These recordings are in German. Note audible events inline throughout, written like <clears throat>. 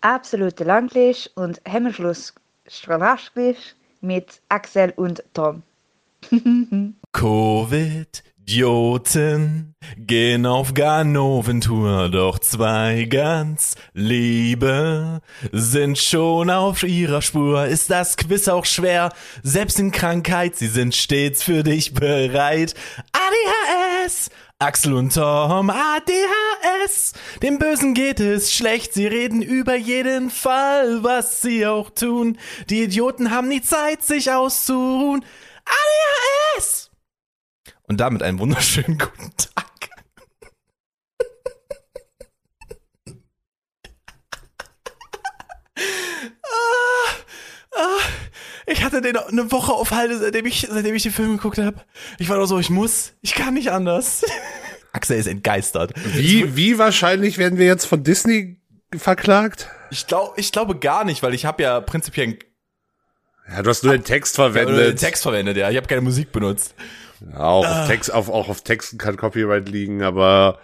absolute Langlisch und Hemmschluss Strahlaschglisch mit Axel und Tom. <laughs> Covid, Idioten gehen auf Ganoventour, doch zwei ganz Liebe sind schon auf ihrer Spur. Ist das Quiz auch schwer? Selbst in Krankheit, sie sind stets für dich bereit. ADHS! Axel und Tom, ADHS. Dem Bösen geht es schlecht, sie reden über jeden Fall, was sie auch tun. Die Idioten haben nie Zeit, sich auszuruhen. ADHS! Und damit einen wunderschönen guten Tag. ah, ah, ich hatte den eine Woche auf Halde, seitdem ich, seitdem ich den Film geguckt habe. Ich war doch so, ich muss, ich kann nicht anders. <laughs> Axel ist entgeistert. Wie, wie wahrscheinlich werden wir jetzt von Disney verklagt? Ich glaube, ich glaube gar nicht, weil ich habe ja prinzipiell ja, du hast nur den Text verwendet. Ja, den Text verwendet, ja. Ich habe keine Musik benutzt. Ja, auch, ah. auf Text, auf, auch auf Texten kann Copyright liegen, aber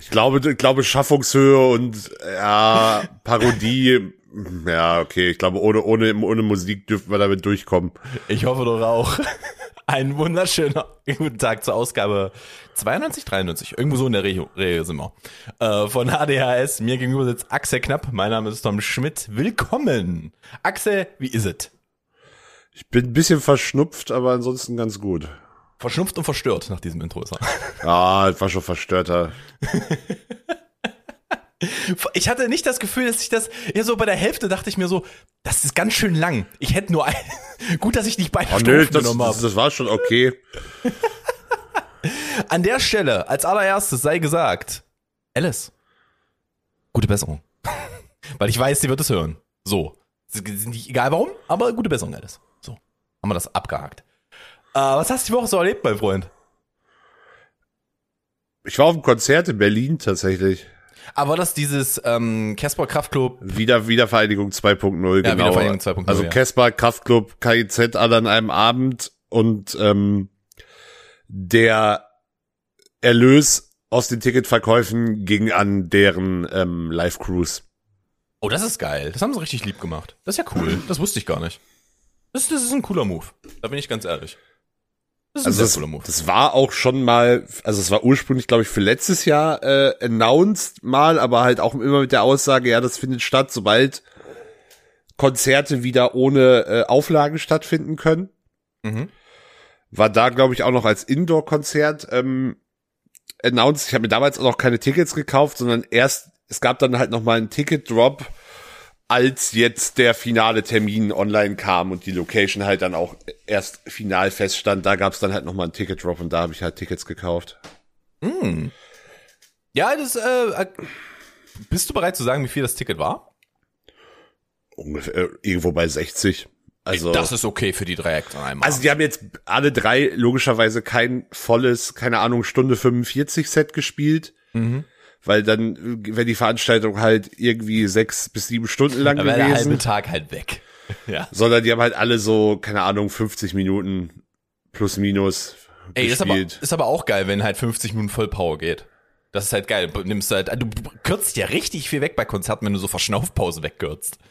ich glaube, ich glaube Schaffungshöhe und ja, Parodie, <laughs> ja, okay, ich glaube, ohne, ohne, ohne Musik dürfen wir damit durchkommen. Ich hoffe doch auch. <laughs> Ein wunderschöner guten Tag zur Ausgabe 92, 93, irgendwo so in der Reihe sind wir. Äh, von ADHS, mir gegenüber sitzt Axel Knapp, mein Name ist Tom Schmidt. Willkommen! Axel, wie ist es? Ich bin ein bisschen verschnupft, aber ansonsten ganz gut. Verschnupft und verstört nach diesem Intro. <laughs> Ja, war schon verstörter. <laughs> Ich hatte nicht das Gefühl, dass ich das, ja so bei der Hälfte dachte ich mir so, das ist ganz schön lang. Ich hätte nur ein, <laughs> gut, dass ich nicht beide oh, Stufen nö, das, genommen habe. Das, das war schon okay. An der Stelle, als allererstes sei gesagt, Alice, gute Besserung. Weil ich weiß, sie wird es hören. So. Egal warum, aber gute Besserung, Alice. So. Haben wir das abgehakt. Äh, was hast du die Woche so erlebt, mein Freund? Ich war auf einem Konzert in Berlin tatsächlich. Aber war das dieses ähm, Casper Kraftclub? Wieder, Wiedervereinigung 2.0, ja, genau. Wiedervereinigung 2.0. Also ja. Casper Kraftclub, KIZ alle an einem Abend und ähm, der Erlös aus den Ticketverkäufen ging an deren ähm, Live-Cruise. Oh, das ist geil. Das haben sie richtig lieb gemacht. Das ist ja cool. Das wusste ich gar nicht. Das, das ist ein cooler Move. Da bin ich ganz ehrlich. Das also das, das, war auch schon mal, also es war ursprünglich, glaube ich, für letztes Jahr äh, announced mal, aber halt auch immer mit der Aussage, ja, das findet statt, sobald Konzerte wieder ohne äh, Auflagen stattfinden können. Mhm. War da, glaube ich, auch noch als Indoor-Konzert ähm, announced. Ich habe mir damals auch noch keine Tickets gekauft, sondern erst, es gab dann halt noch mal einen Ticket-Drop als jetzt der finale Termin online kam und die Location halt dann auch erst final feststand, da gab es dann halt nochmal einen Ticket-Drop und da habe ich halt Tickets gekauft. Mm. Ja, das, äh, äh, bist du bereit zu sagen, wie viel das Ticket war? Ungefähr äh, irgendwo bei 60. Also, das ist okay für die drei Acts einmal. Also die haben jetzt alle drei logischerweise kein volles, keine Ahnung, Stunde 45 Set gespielt. Mhm weil dann wäre die Veranstaltung halt irgendwie sechs bis sieben Stunden lang da gewesen. Der halbe Tag halt weg. <laughs> ja. Sondern die haben halt alle so, keine Ahnung, 50 Minuten plus minus Ey, ist aber, ist aber auch geil, wenn halt 50 Minuten Vollpower geht. Das ist halt geil. Du nimmst halt, du kürzt ja richtig viel weg bei Konzerten, wenn du so Verschnaufpause wegkürzt. <laughs>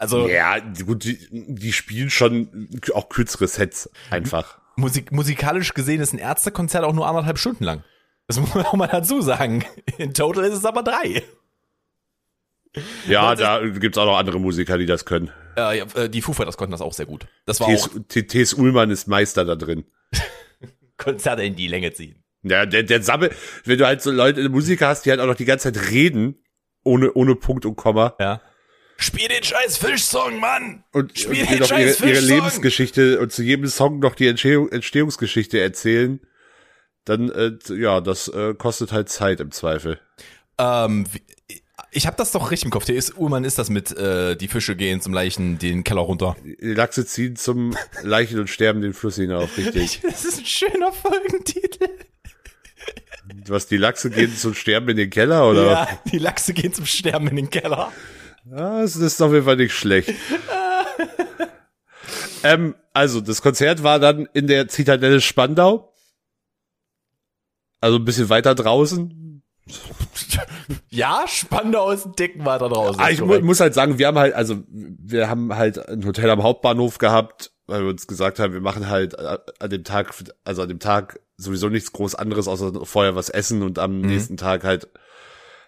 Also. Ja, gut, die, die spielen schon auch kürzere Sets einfach. Musik, musikalisch gesehen ist ein Ärztekonzert auch nur anderthalb Stunden lang. Das muss man auch mal dazu sagen. In total ist es aber drei. Ja, da gibt's auch noch andere Musiker, die das können. Äh, ja, die Foo Fighters konnten das auch sehr gut. Das war. Thes Ullmann ist Meister da drin. <laughs> Konzerte in die Länge ziehen. Ja, der, der Sammel, wenn du halt so Leute, Musiker hast, die halt auch noch die ganze Zeit reden, ohne, ohne Punkt und Komma. Ja. Spiel den scheiß Fischsong, Mann! Und, Spiel und den scheiß ihre, ihre Lebensgeschichte und zu jedem Song noch die Entstehungsgeschichte erzählen dann äh, ja, das äh, kostet halt Zeit im Zweifel. Ähm, ich habe das doch richtig im Kopf. Der ist Uhrmann ist das mit äh, die Fische gehen zum Leichen den Keller runter. Die Lachse ziehen zum Leichen und sterben den Fluss hinauf, richtig. <laughs> das ist ein schöner Folgentitel. Was, die Lachse gehen zum Sterben in den Keller, oder? Ja, die Lachse gehen zum Sterben in den Keller. Ja, das ist auf jeden Fall nicht schlecht. <laughs> ähm, also, das Konzert war dann in der Zitadelle Spandau also ein bisschen weiter draußen. ja, Spandau ist ein Dicken weiter draußen. Ah, ich mu muss halt sagen, wir haben halt, also wir haben halt ein Hotel am Hauptbahnhof gehabt, weil wir uns gesagt haben, wir machen halt äh, an dem Tag, also an dem Tag sowieso nichts groß anderes, außer vorher was essen und am mhm. nächsten Tag halt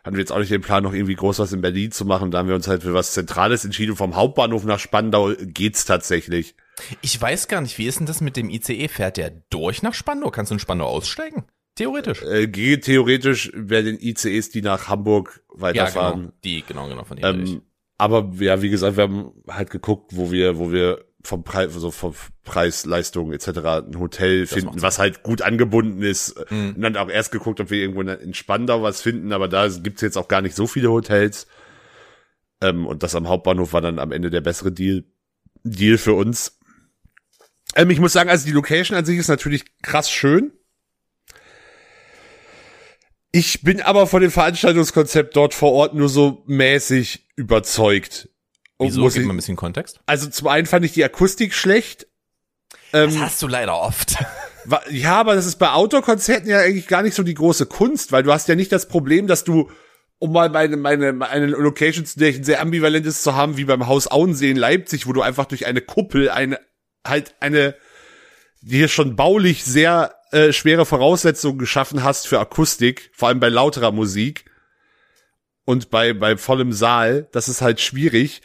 hatten wir jetzt auch nicht den Plan, noch irgendwie groß was in Berlin zu machen. Da haben wir uns halt für was Zentrales entschieden. Vom Hauptbahnhof nach Spandau geht's tatsächlich. Ich weiß gar nicht, wie ist denn das mit dem ICE? Fährt der durch nach Spandau? Kannst du in Spandau aussteigen? Theoretisch. Äh, geht theoretisch bei den ICEs, die nach Hamburg weiterfahren. Ja, genau. Die, genau, genau, von denen. Ähm, aber ja, wie gesagt, wir haben halt geguckt, wo wir, wo wir vom Preis, also vom Preis, Leistung etc. ein Hotel das finden, was halt gut angebunden ist. Mhm. Und dann auch erst geguckt, ob wir irgendwo in Spandau was finden, aber da gibt's jetzt auch gar nicht so viele Hotels. Ähm, und das am Hauptbahnhof war dann am Ende der bessere Deal, Deal für uns. Ähm, ich muss sagen, also die Location an sich ist natürlich krass schön. Ich bin aber von dem Veranstaltungskonzept dort vor Ort nur so mäßig überzeugt. Wieso? Muss Gib mal ein bisschen Kontext. Also zum einen fand ich die Akustik schlecht. Das ähm, hast du leider oft. <laughs> Ja, aber das ist bei Outdoor-Konzerten ja eigentlich gar nicht so die große Kunst, weil du hast ja nicht das Problem, dass du, um mal meine, meine, eine Location zu der sehr ambivalentes zu haben, wie beim Haus Auensee in Leipzig, wo du einfach durch eine Kuppel eine, halt eine, die hier schon baulich sehr äh, schwere Voraussetzungen geschaffen hast für Akustik, vor allem bei lauterer Musik und bei, bei vollem Saal, das ist halt schwierig,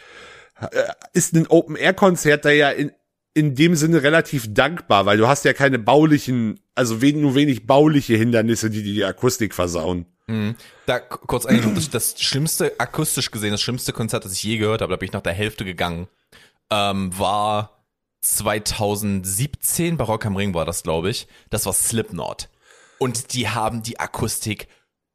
äh, ist ein Open-Air-Konzert da ja in, in dem Sinne relativ dankbar, weil du hast ja keine baulichen, also wen, nur wenig bauliche Hindernisse, die die Akustik versauen. Mhm. Da kurz eigentlich das, das schlimmste, akustisch gesehen, das schlimmste Konzert, das ich je gehört habe, da bin ich nach der Hälfte gegangen, ähm, war 2017, Barock am Ring war das, glaube ich. Das war Slipknot. Und die haben die Akustik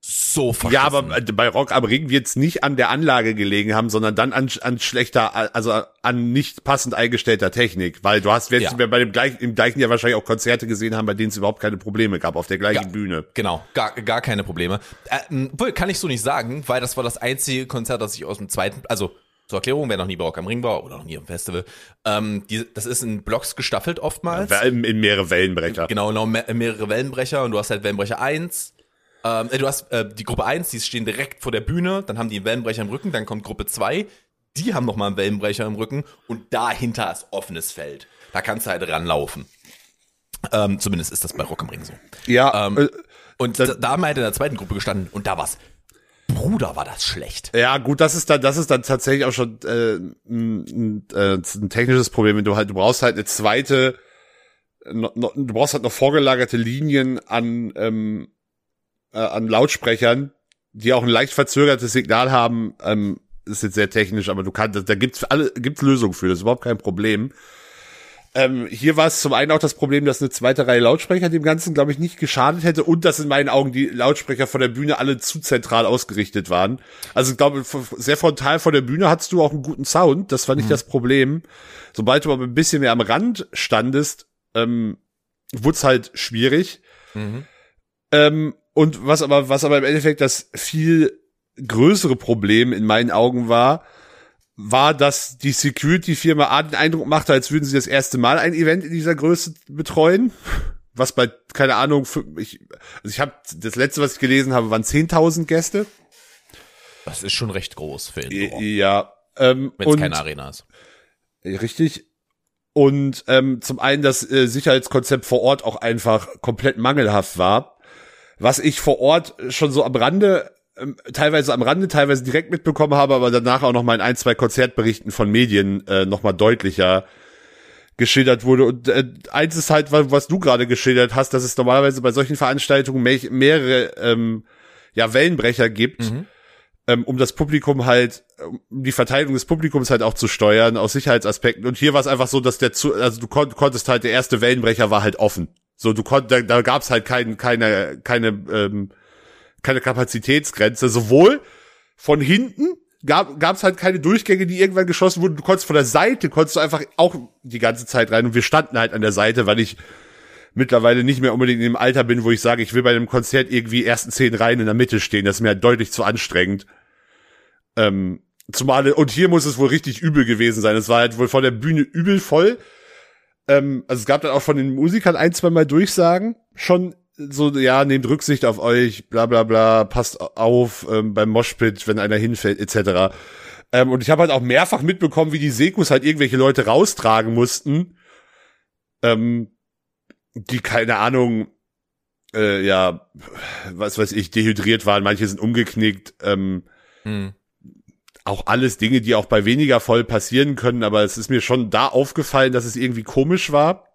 so verschissen. Ja, aber bei Rock am Ring wird es nicht an der Anlage gelegen haben, sondern dann an, an schlechter, also an nicht passend eingestellter Technik, weil du hast, wirst ja. bei dem gleichen, im gleichen Jahr wahrscheinlich auch Konzerte gesehen haben, bei denen es überhaupt keine Probleme gab, auf der gleichen ja, Bühne. Genau, gar, gar keine Probleme. Äh, kann ich so nicht sagen, weil das war das einzige Konzert, das ich aus dem zweiten, also zur Erklärung, wer noch nie bei Rock am Ring war oder noch nie im Festival, ähm, die, das ist in Blocks gestaffelt oftmals. In, in mehrere Wellenbrecher. Genau, genau, mehrere Wellenbrecher und du hast halt Wellenbrecher 1, ähm, äh, du hast äh, die Gruppe 1, die stehen direkt vor der Bühne, dann haben die einen Wellenbrecher im Rücken, dann kommt Gruppe 2, die haben nochmal einen Wellenbrecher im Rücken und dahinter ist offenes Feld. Da kannst du halt ranlaufen. Ähm, zumindest ist das bei Rock am Ring so. Ja. Ähm, äh, und da, da haben wir halt in der zweiten Gruppe gestanden und da war's Bruder, war das schlecht. Ja, gut, das ist dann, das ist dann tatsächlich auch schon äh, ein, äh, ein technisches Problem, wenn du halt, du brauchst halt eine zweite, no, no, du brauchst halt noch vorgelagerte Linien an ähm, äh, an Lautsprechern, die auch ein leicht verzögertes Signal haben. Ähm, ist jetzt sehr technisch, aber du kannst, da gibt's alle, gibt's Lösungen für, das ist überhaupt kein Problem. Ähm, hier war es zum einen auch das Problem, dass eine zweite Reihe Lautsprecher dem Ganzen, glaube ich, nicht geschadet hätte und dass in meinen Augen die Lautsprecher von der Bühne alle zu zentral ausgerichtet waren. Also ich glaube, sehr frontal vor der Bühne hattest du auch einen guten Sound, das war nicht mhm. das Problem. Sobald du aber ein bisschen mehr am Rand standest, ähm, wurde es halt schwierig. Mhm. Ähm, und was aber, was aber im Endeffekt das viel größere Problem in meinen Augen war, war, dass die Security-Firma A den Eindruck machte, als würden sie das erste Mal ein Event in dieser Größe betreuen. Was bei, keine Ahnung, für, ich, also ich habe, das letzte, was ich gelesen habe, waren 10.000 Gäste. Das ist schon recht groß für Indoor. Ja. Ähm, Wenn es keine Arena ist. Richtig. Und ähm, zum einen das äh, Sicherheitskonzept vor Ort auch einfach komplett mangelhaft war. Was ich vor Ort schon so am Rande teilweise am Rande, teilweise direkt mitbekommen habe, aber danach auch noch mal in ein, zwei Konzertberichten von Medien äh, noch mal deutlicher geschildert wurde. Und äh, eins ist halt, was du gerade geschildert hast, dass es normalerweise bei solchen Veranstaltungen mehr, mehrere ähm, ja, Wellenbrecher gibt, mhm. ähm, um das Publikum halt, um die Verteilung des Publikums halt auch zu steuern, aus Sicherheitsaspekten. Und hier war es einfach so, dass der, zu, also du kon konntest halt, der erste Wellenbrecher war halt offen. So, du konntest, da, da gab es halt kein, keine, keine ähm, keine Kapazitätsgrenze. Sowohl von hinten gab gab's halt keine Durchgänge, die irgendwann geschossen wurden. Du konntest von der Seite, konntest du einfach auch die ganze Zeit rein. Und wir standen halt an der Seite, weil ich mittlerweile nicht mehr unbedingt in dem Alter bin, wo ich sage, ich will bei einem Konzert irgendwie ersten zehn Reihen in der Mitte stehen. Das ist mir halt deutlich zu anstrengend. Ähm, zumal, und hier muss es wohl richtig übel gewesen sein. Es war halt wohl von der Bühne übel voll. Ähm, also es gab dann auch von den Musikern ein, zwei Mal Durchsagen schon so, ja, nehmt Rücksicht auf euch, bla bla bla, passt auf ähm, beim Moshpit, wenn einer hinfällt, etc. Ähm, und ich habe halt auch mehrfach mitbekommen, wie die Sekus halt irgendwelche Leute raustragen mussten, ähm, die, keine Ahnung, äh, ja, was weiß ich, dehydriert waren, manche sind umgeknickt, ähm, hm. auch alles Dinge, die auch bei weniger voll passieren können, aber es ist mir schon da aufgefallen, dass es irgendwie komisch war.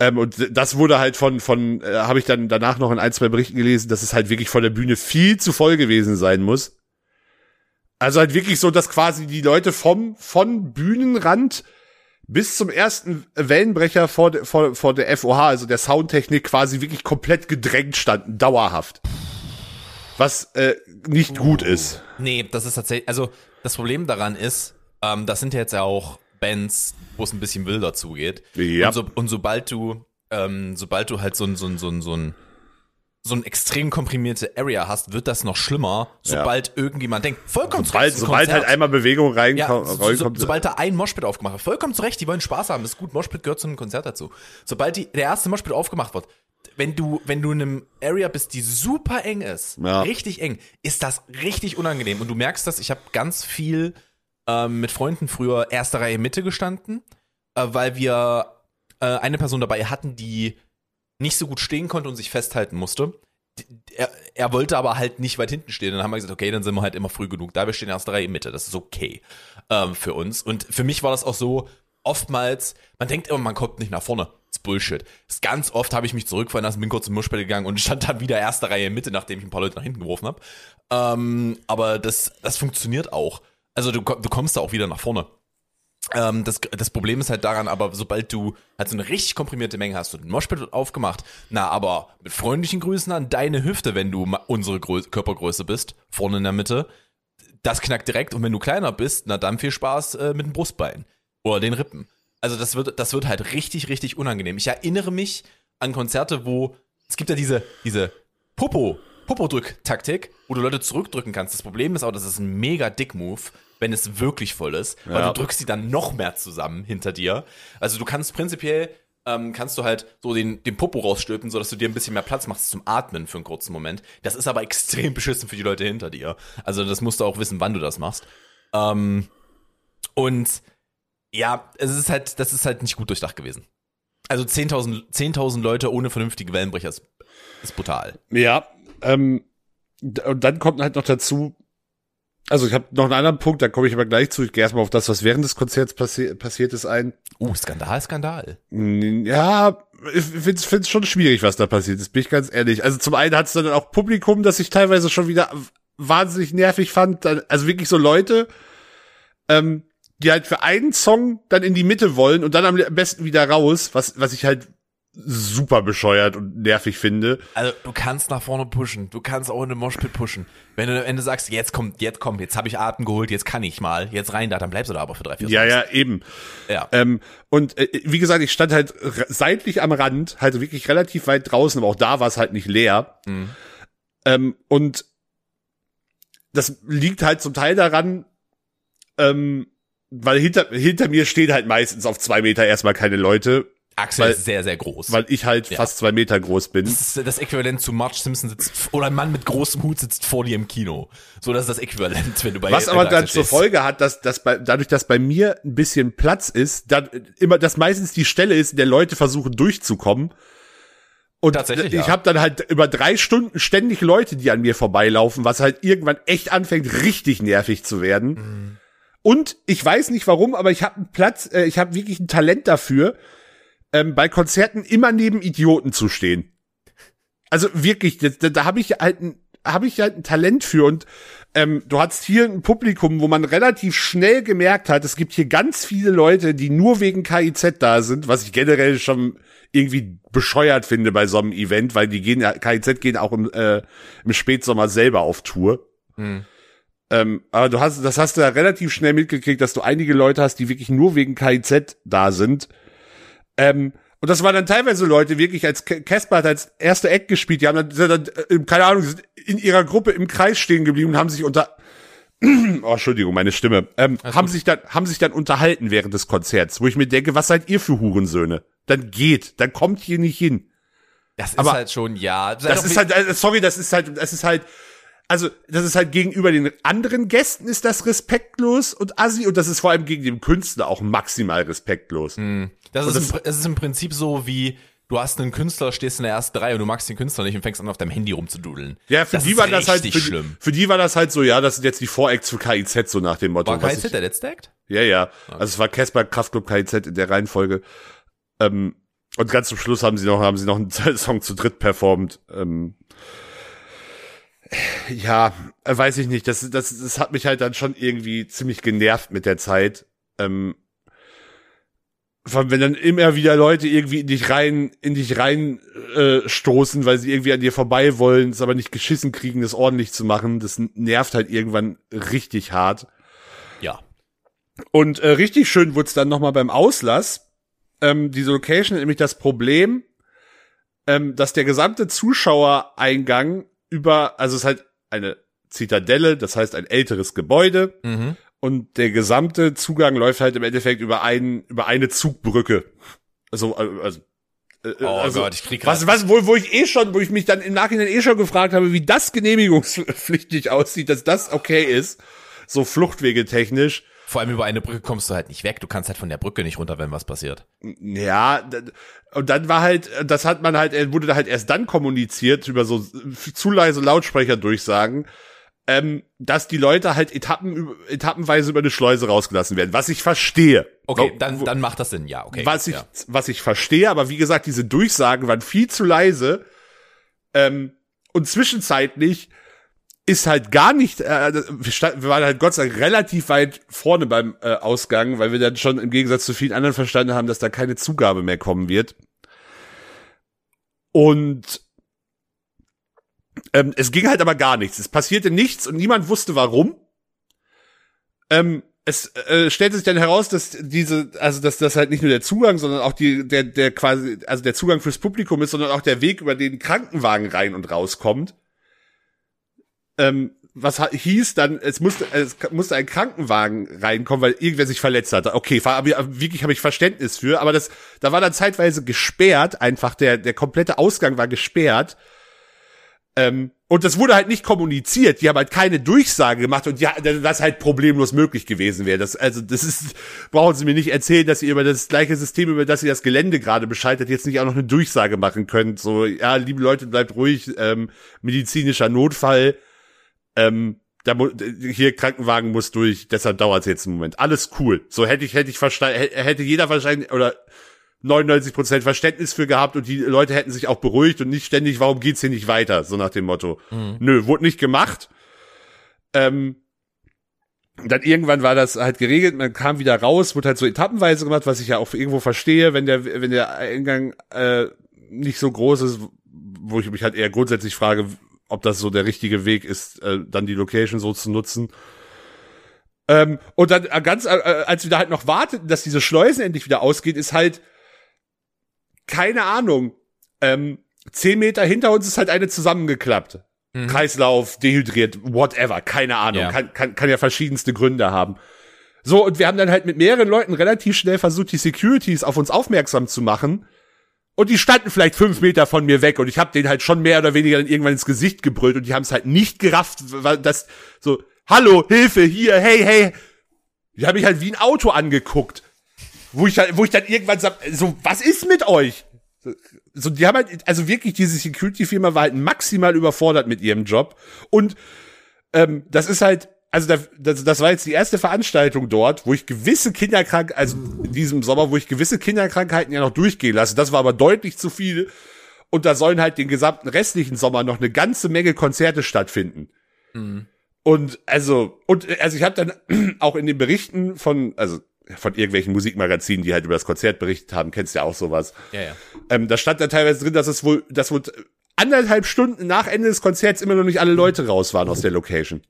Ähm, und das wurde halt von, von, äh, habe ich dann danach noch in ein, zwei Berichten gelesen, dass es halt wirklich von der Bühne viel zu voll gewesen sein muss. Also halt wirklich so, dass quasi die Leute vom, von Bühnenrand bis zum ersten Wellenbrecher vor, de, vor, vor der FOH, also der Soundtechnik, quasi wirklich komplett gedrängt standen, dauerhaft. Was äh, nicht gut ist. Nee, das ist tatsächlich, also das Problem daran ist, ähm, das sind ja jetzt ja auch Bands, wo es ein bisschen wilder zugeht. Ja. Und, so, und sobald du, ähm, sobald du halt so ein, so ein, so ein, so ein so ein extrem komprimierte Area hast, wird das noch schlimmer, sobald ja. irgendjemand denkt, vollkommen sobald, zurecht. Sobald halt einmal Bewegung reinkommt. Ja, so, so, sobald da ein Moshpit aufgemacht wird, vollkommen zurecht, die wollen Spaß haben, das ist gut, Moshpit gehört zu einem Konzert dazu. Sobald die, der erste Moshpit aufgemacht wird, wenn du, wenn du in einem Area bist, die super eng ist, ja. richtig eng, ist das richtig unangenehm. Und du merkst das, ich habe ganz viel ähm, mit Freunden früher erste Reihe Mitte gestanden, äh, weil wir äh, eine Person dabei hatten, die nicht so gut stehen konnte und sich festhalten musste. Er, er, wollte aber halt nicht weit hinten stehen. Dann haben wir gesagt, okay, dann sind wir halt immer früh genug da. Wir stehen erst drei in Mitte. Das ist okay ähm, für uns. Und für mich war das auch so, oftmals, man denkt immer, man kommt nicht nach vorne. Das ist Bullshit. Das ganz oft habe ich mich zurückfallen lassen, bin kurz im Muschbett gegangen und stand dann wieder erste Reihe in Mitte, nachdem ich ein paar Leute nach hinten geworfen habe. Ähm, aber das, das funktioniert auch. Also du, du kommst da auch wieder nach vorne. Ähm, das, das Problem ist halt daran, aber sobald du halt so eine richtig komprimierte Menge hast und ein Moshpit aufgemacht, na, aber mit freundlichen Grüßen an deine Hüfte, wenn du unsere Grö Körpergröße bist, vorne in der Mitte, das knackt direkt und wenn du kleiner bist, na dann viel Spaß äh, mit dem Brustbein oder den Rippen. Also das wird, das wird halt richtig, richtig unangenehm. Ich erinnere mich an Konzerte, wo es gibt ja diese, diese Popo, Popo-Drück-Taktik, wo du Leute zurückdrücken kannst. Das Problem ist auch, das ist ein mega Dick-Move wenn es wirklich voll ist, weil ja. du drückst sie dann noch mehr zusammen hinter dir. Also du kannst prinzipiell ähm, kannst du halt so den, den Popo rausstülpen, sodass du dir ein bisschen mehr Platz machst zum Atmen für einen kurzen Moment. Das ist aber extrem beschissen für die Leute hinter dir. Also das musst du auch wissen, wann du das machst. Ähm, und ja, es ist halt, das ist halt nicht gut durchdacht gewesen. Also 10.000 10 Leute ohne vernünftige Wellenbrecher ist, ist brutal. Ja, ähm, und dann kommt halt noch dazu, also ich habe noch einen anderen Punkt, da komme ich aber gleich zu. Ich gehe erstmal auf das, was während des Konzerts passi passiert ist, ein. Uh, Skandal, Skandal. Ja, ich finde es schon schwierig, was da passiert ist, bin ich ganz ehrlich. Also zum einen hat es dann auch Publikum, das ich teilweise schon wieder wahnsinnig nervig fand. Also wirklich so Leute, ähm, die halt für einen Song dann in die Mitte wollen und dann am besten wieder raus, was, was ich halt super bescheuert und nervig finde. Also du kannst nach vorne pushen, du kannst auch in den Moshpit pushen. Wenn du, wenn du sagst, jetzt kommt, jetzt kommt, jetzt habe ich Atem geholt, jetzt kann ich mal, jetzt rein da, dann bleibst du da aber für drei, vier Ja, ja, eben. Ja. Ähm, und äh, wie gesagt, ich stand halt seitlich am Rand, halt wirklich relativ weit draußen, aber auch da war es halt nicht leer. Mhm. Ähm, und das liegt halt zum Teil daran, ähm, weil hinter, hinter mir stehen halt meistens auf zwei Meter erstmal keine Leute Axel weil, ist sehr, sehr groß. Weil ich halt ja. fast zwei Meter groß bin. Das ist das Äquivalent zu Marge Simpson sitzt, oder ein Mann mit großem Hut sitzt vor dir im Kino. So, das ist das Äquivalent, wenn du bei Was aber dann zur Folge hat, dass, dass bei, dadurch, dass bei mir ein bisschen Platz ist, dann immer, dass meistens die Stelle ist, in der Leute versuchen durchzukommen. Und Tatsächlich, ich ja. habe dann halt über drei Stunden ständig Leute, die an mir vorbeilaufen, was halt irgendwann echt anfängt, richtig nervig zu werden. Mhm. Und ich weiß nicht warum, aber ich habe einen Platz, äh, ich habe wirklich ein Talent dafür, ähm, bei Konzerten immer neben Idioten zu stehen. Also wirklich, da, da habe ich halt ein, habe ich halt ein Talent für und ähm, du hast hier ein Publikum, wo man relativ schnell gemerkt hat, es gibt hier ganz viele Leute, die nur wegen KIZ da sind, was ich generell schon irgendwie bescheuert finde bei so einem Event, weil die gehen, KIZ gehen auch im, äh, im Spätsommer selber auf Tour. Hm. Ähm, aber du hast, das hast du ja relativ schnell mitgekriegt, dass du einige Leute hast, die wirklich nur wegen KIZ da sind. Ähm, und das waren dann teilweise Leute, wirklich als Casper hat als erste Eck gespielt, die haben dann, dann äh, keine Ahnung, in ihrer Gruppe im Kreis stehen geblieben und haben sich unter <clears throat> oh, Entschuldigung, meine Stimme. Ähm, haben sich dann haben sich dann unterhalten während des Konzerts, wo ich mir denke, was seid ihr für Hurensöhne? Dann geht, dann kommt hier nicht hin. Das ist Aber halt schon, ja. Das ist halt, äh, sorry, das ist halt, das ist halt, also das ist halt gegenüber den anderen Gästen ist das respektlos und assi und das ist vor allem gegen den Künstler auch maximal respektlos. Mhm. Das Und ist, das- im, das ist im Prinzip so wie, du hast einen Künstler, stehst in der ersten Reihe und du magst den Künstler nicht und fängst an, auf deinem Handy rumzududeln. Ja, für das die war das halt, für die, schlimm. für die war das halt so, ja, das sind jetzt die Voreacts für KIZ, so nach dem Motto. War KZ ich- der letzte Act? Ja, ja. Also es war Casper Kraftclub KIZ in der Reihenfolge. Ähm, und ganz zum Schluss haben sie noch, haben sie noch einen <laughs> Song zu dritt performt. Ähm, ja, äh, weiß ich nicht. Das, das, das hat mich halt dann schon irgendwie ziemlich genervt mit der Zeit. Ähm, wenn dann immer wieder Leute irgendwie in dich rein, in dich rein äh, stoßen, weil sie irgendwie an dir vorbei wollen, es aber nicht geschissen kriegen, das ordentlich zu machen, das nervt halt irgendwann richtig hart. Ja. Und äh, richtig schön wurde es dann nochmal beim Auslass. Ähm, diese Location hat nämlich das Problem, ähm, dass der gesamte Zuschauereingang über, also es ist halt eine Zitadelle, das heißt ein älteres Gebäude Mhm. Und der gesamte Zugang läuft halt im Endeffekt über einen, über eine Zugbrücke. Also, äh, also äh, Oh also, Gott, ich krieg was, grad- was, wo, wo ich eh schon, wo ich mich dann im Nachhinein eh schon gefragt habe, wie das genehmigungspflichtig aussieht, dass das okay ist, so fluchtwegetechnisch. Vor allem über eine Brücke kommst du halt nicht weg. Du kannst halt von der Brücke nicht runter, wenn was passiert. Ja, und dann war halt, das hat man halt, wurde halt erst dann kommuniziert über so zu leise Lautsprecherdurchsagen, ähm, dass die Leute halt Etappen, etappenweise über eine Schleuse rausgelassen werden, was ich verstehe. Okay, dann, dann macht das Sinn, ja, okay. was ich, ja. was ich verstehe, aber wie gesagt, diese Durchsagen waren viel zu leise. Ähm, und zwischenzeitlich ist halt gar nicht, äh, wir, stand, wir waren halt Gott sei Dank relativ weit vorne beim äh, Ausgang, weil wir dann schon im Gegensatz zu vielen anderen verstanden haben, dass da keine Zugabe mehr kommen wird. Und ähm, es ging halt aber gar nichts. Es passierte nichts und niemand wusste warum. Ähm, es äh, stellte sich dann heraus, dass diese, also dass das halt nicht nur der Zugang, sondern auch die, der, der quasi, also der Zugang fürs Publikum ist, sondern auch der Weg, über den Krankenwagen rein und rauskommt. Ähm, was hieß dann, es musste, es musste ein Krankenwagen reinkommen, weil irgendwer sich verletzt hatte. Okay, wirklich habe ich Verständnis für, aber das, da war dann zeitweise gesperrt, einfach der, der komplette Ausgang war gesperrt. Ähm, und das wurde halt nicht kommuniziert. Die haben halt keine Durchsage gemacht und ja, das halt problemlos möglich gewesen wäre. Das, also, das ist, brauchen Sie mir nicht erzählen, dass ihr über das gleiche System, über das ihr das Gelände gerade beschaltet, jetzt nicht auch noch eine Durchsage machen könnt. So, ja, liebe Leute, bleibt ruhig, ähm, medizinischer Notfall. Ähm, da hier Krankenwagen muss durch, deshalb dauert es jetzt einen Moment. Alles cool. So hätte ich, hätte ich verstanden, hätte jeder wahrscheinlich, oder 99 Prozent Verständnis für gehabt und die Leute hätten sich auch beruhigt und nicht ständig, warum geht's hier nicht weiter, so nach dem Motto. Nö, wurde nicht gemacht. Ähm, dann irgendwann war das halt geregelt, man kam wieder raus, wurde halt so etappenweise gemacht, was ich ja auch irgendwo verstehe, wenn der, wenn der Eingang äh, nicht so groß ist, wo ich mich halt eher grundsätzlich frage, ob das so der richtige Weg ist, äh, dann die Location so zu nutzen. Ähm, und dann äh, ganz, äh, als wir da halt noch warteten, dass diese Schleusen endlich wieder ausgeht, ist halt keine Ahnung. Ähm, zehn Meter hinter uns ist halt eine zusammengeklappt. Kreislauf, dehydriert, whatever, keine Ahnung. Ja. Kann, kann, kann ja verschiedenste Gründe haben. So, und wir haben dann halt mit mehreren Leuten relativ schnell versucht, die Securities auf uns aufmerksam zu machen. Und die standen vielleicht fünf Meter von mir weg und ich habe denen halt schon mehr oder weniger dann irgendwann ins Gesicht gebrüllt und die haben es halt nicht gerafft, weil das so, hallo, Hilfe, hier, hey, hey. Die haben mich halt wie ein Auto angeguckt. Wo ich dann, wo ich dann irgendwann sag, so, was ist mit euch? So, So, die haben halt, also wirklich, diese Security-Firma war halt maximal überfordert mit ihrem Job. Und ähm, das ist halt, also da, das, das war jetzt die erste Veranstaltung dort, wo ich gewisse Kinderkrank, also in diesem Sommer, wo ich gewisse Kinderkrankheiten ja noch durchgehen lasse. Das war aber deutlich zu viel. Und da sollen halt den gesamten restlichen Sommer noch eine ganze Menge Konzerte stattfinden. Und also, und also ich habe dann <clears throat> auch in den Berichten von, also von irgendwelchen Musikmagazinen, die halt über das Konzert berichtet haben, kennst ja auch sowas. Ja, ja. Ähm, da stand da teilweise drin, dass es wohl, dass wohl anderthalb Stunden nach Ende des Konzerts immer noch nicht alle Leute raus waren aus der Location.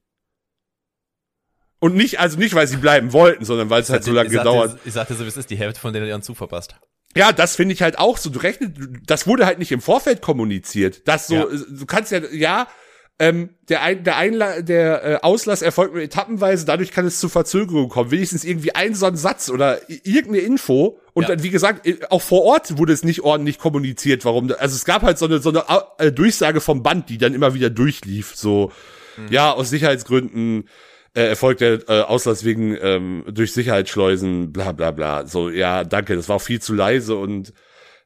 Und nicht, also nicht, weil sie bleiben wollten, sondern weil es halt so lange gedauert. Also Ich sagte so, wie es ist, die Hälfte von denen hat ihren Zug verpasst. Ja, das finde ich halt auch so. Du rechnest, das wurde halt nicht im Vorfeld kommuniziert. Das so, Ja. du kannst ja, ja, ähm, der, ein, der, Einla der äh, Auslass erfolgt nur etappenweise, dadurch kann es zu Verzögerungen kommen. Wenigstens irgendwie ein so ein Satz oder irgendeine Info. Und ja. dann, wie gesagt, auch vor Ort wurde es nicht ordentlich kommuniziert, warum. Also es gab halt so eine, so eine äh, Durchsage vom Band, die dann immer wieder durchlief. So, mhm. ja, aus Sicherheitsgründen äh, erfolgt der äh, Auslass wegen ähm, durch Sicherheitsschleusen, bla bla bla. So, ja, danke, das war auch viel zu leise und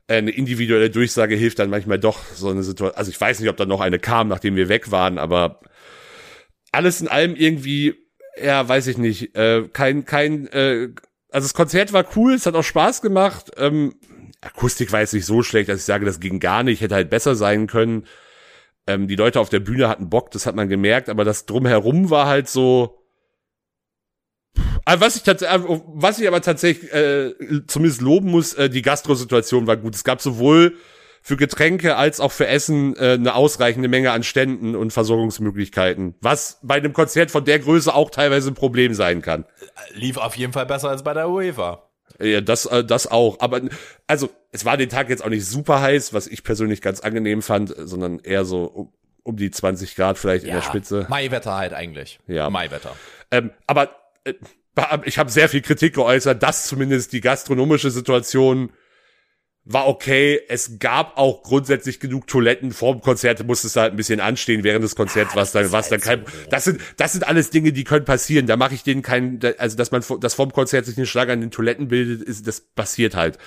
eine individuelle Durchsage hilft dann manchmal doch so eine Situation. Also ich weiß nicht, ob da noch eine kam, nachdem wir weg waren, aber alles in allem irgendwie, ja, weiß ich nicht, äh, kein, kein, äh, also das Konzert war cool, es hat auch Spaß gemacht. Ähm, Akustik war jetzt nicht so schlecht, dass ich sage, das ging gar nicht, hätte halt besser sein können. Ähm, die Leute auf der Bühne hatten Bock, das hat man gemerkt, aber das drumherum war halt so, was ich, äh, was ich aber tatsächlich äh, zumindest loben muss, äh, die Gastrosituation war gut. Es gab sowohl für Getränke als auch für Essen äh, eine ausreichende Menge an Ständen und Versorgungsmöglichkeiten, was bei einem Konzert von der Größe auch teilweise ein Problem sein kann. Lief auf jeden Fall besser als bei der UEFA. Ja, das, äh, das auch. Aber also es war den Tag jetzt auch nicht super heiß, was ich persönlich ganz angenehm fand, sondern eher so um, um die 20 Grad vielleicht ja, in der Spitze. Maiwetter halt eigentlich. Ja. Maiwetter. Ähm, aber äh, ich habe sehr viel Kritik geäußert, dass zumindest die gastronomische Situation war okay. Es gab auch grundsätzlich genug Toiletten. Vor dem Konzert musste es halt ein bisschen anstehen während des Konzerts, ja, was dann, was halt dann kein, so das sind, das sind alles Dinge, die können passieren. Da mache ich denen keinen, also, dass man, dass vor dem Konzert sich einen Schlag an den Toiletten bildet, ist, das passiert halt.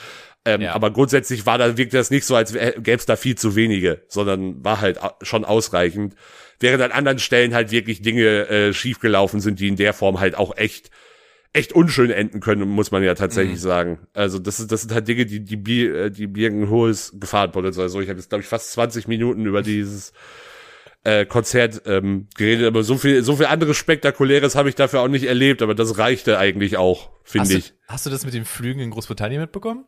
Ähm, ja. Aber grundsätzlich war da, wirkte das nicht so, als gäbe es da viel zu wenige, sondern war halt schon ausreichend. Während an anderen Stellen halt wirklich Dinge äh, schiefgelaufen sind, die in der Form halt auch echt echt unschön enden können, muss man ja tatsächlich mhm. sagen. Also das ist das sind halt Dinge, die die, Bier, äh, die birgen hohes Gefahrenpotenzial. Also ich habe jetzt glaube ich fast 20 Minuten über dieses äh, Konzert ähm, geredet, aber so viel so viel anderes spektakuläres habe ich dafür auch nicht erlebt, aber das reichte eigentlich auch, finde ich. hast du das mit den Flügen in Großbritannien mitbekommen?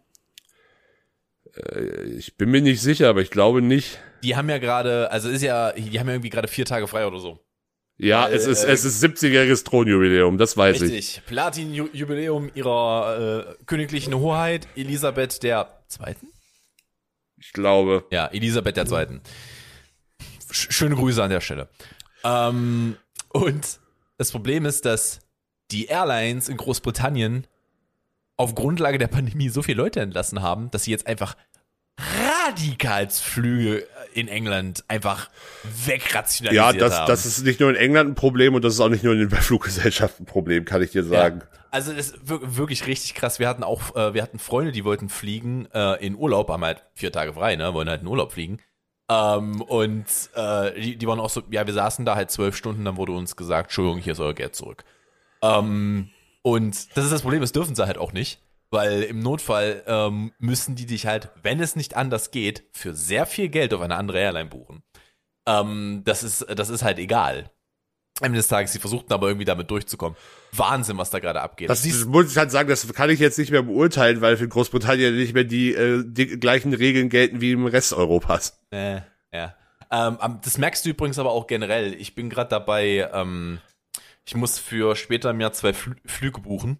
Äh, ich bin mir nicht sicher, aber ich glaube nicht. Die haben ja gerade, also ist ja, die haben ja irgendwie gerade vier Tage frei oder so. Ja, Weil, es ist, äh, es ist 70-jähriges Thronjubiläum, das weiß richtig. ich. Richtig. Platin-Jubiläum ihrer äh, königlichen Hoheit Elisabeth der Zweiten? Ich glaube. Ja, Elisabeth der Zweiten. Schöne Grüße an der Stelle. Ähm, und das Problem ist, dass die Airlines in Großbritannien auf Grundlage der Pandemie so viele Leute entlassen haben, dass sie jetzt einfach Radikalsflüge in England einfach wegrationalisiert Ja, das, haben. das ist nicht nur in England ein Problem und das ist auch nicht nur in den <laughs> Fluggesellschaften ein Problem, kann ich dir sagen. Ja. Also das ist wirklich richtig krass. Wir hatten auch, äh, wir hatten Freunde, die wollten fliegen äh, in Urlaub, haben halt vier Tage frei, ne, wollen halt in Urlaub fliegen. Ähm, und äh, die, die waren auch so, ja, wir saßen da halt zwölf Stunden, dann wurde uns gesagt, Entschuldigung, hier ist euer Geld zurück. Ähm, und das ist das Problem, das dürfen sie halt auch nicht. Weil im Notfall ähm, müssen die dich halt, wenn es nicht anders geht, für sehr viel Geld auf eine andere Airline buchen. Ähm, das, ist, das ist halt egal. Am Ende des Tages, sie versuchten aber irgendwie damit durchzukommen. Wahnsinn, was da gerade abgeht. Das, das muss ich halt sagen, das kann ich jetzt nicht mehr beurteilen, weil für Großbritannien nicht mehr die, äh, die gleichen Regeln gelten wie im Rest Europas. Äh, ja. Ähm, das merkst du übrigens aber auch generell. Ich bin gerade dabei, ähm, ich muss für später im Jahr zwei Flü Flüge buchen.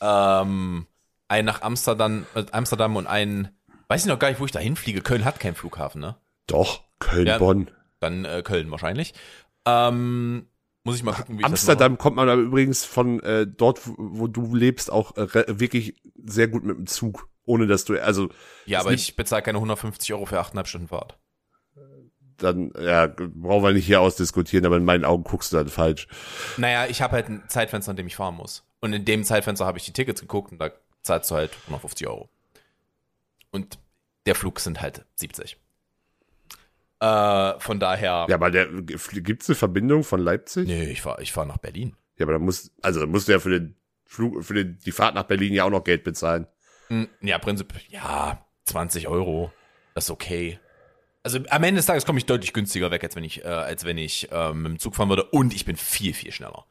Ähm, einen nach Amsterdam, äh, Amsterdam und einen, weiß ich noch gar nicht, wo ich da hinfliege. Köln hat keinen Flughafen, ne? Doch, Köln, ja, Bonn. Dann äh, Köln wahrscheinlich. Ähm, muss ich mal gucken, wie Amsterdam ich das kommt man aber übrigens von äh, dort, wo du lebst, auch äh, wirklich sehr gut mit dem Zug, ohne dass du, also. Ja, aber ich bezahle keine 150 Euro für 8,5 Stunden Fahrt. Dann, ja, brauchen wir nicht hier ausdiskutieren, aber in meinen Augen guckst du dann falsch. Naja, ich habe halt ein Zeitfenster, in dem ich fahren muss. Und in dem Zeitfenster habe ich die Tickets geguckt und da zahlst du halt 150 Euro. Und der Flug sind halt 70. Äh, von daher. Ja, aber der, gibt's eine Verbindung von Leipzig? Nee, ich fahre ich fahr nach Berlin. Ja, aber da muss, also da musst du ja für den Flug, für den, die Fahrt nach Berlin ja auch noch Geld bezahlen. Hm, ja, Prinzip, ja, 20 Euro. Das ist okay. Also am Ende des Tages komme ich deutlich günstiger weg, als wenn ich, äh, als wenn ich ähm, mit dem Zug fahren würde. Und ich bin viel, viel schneller.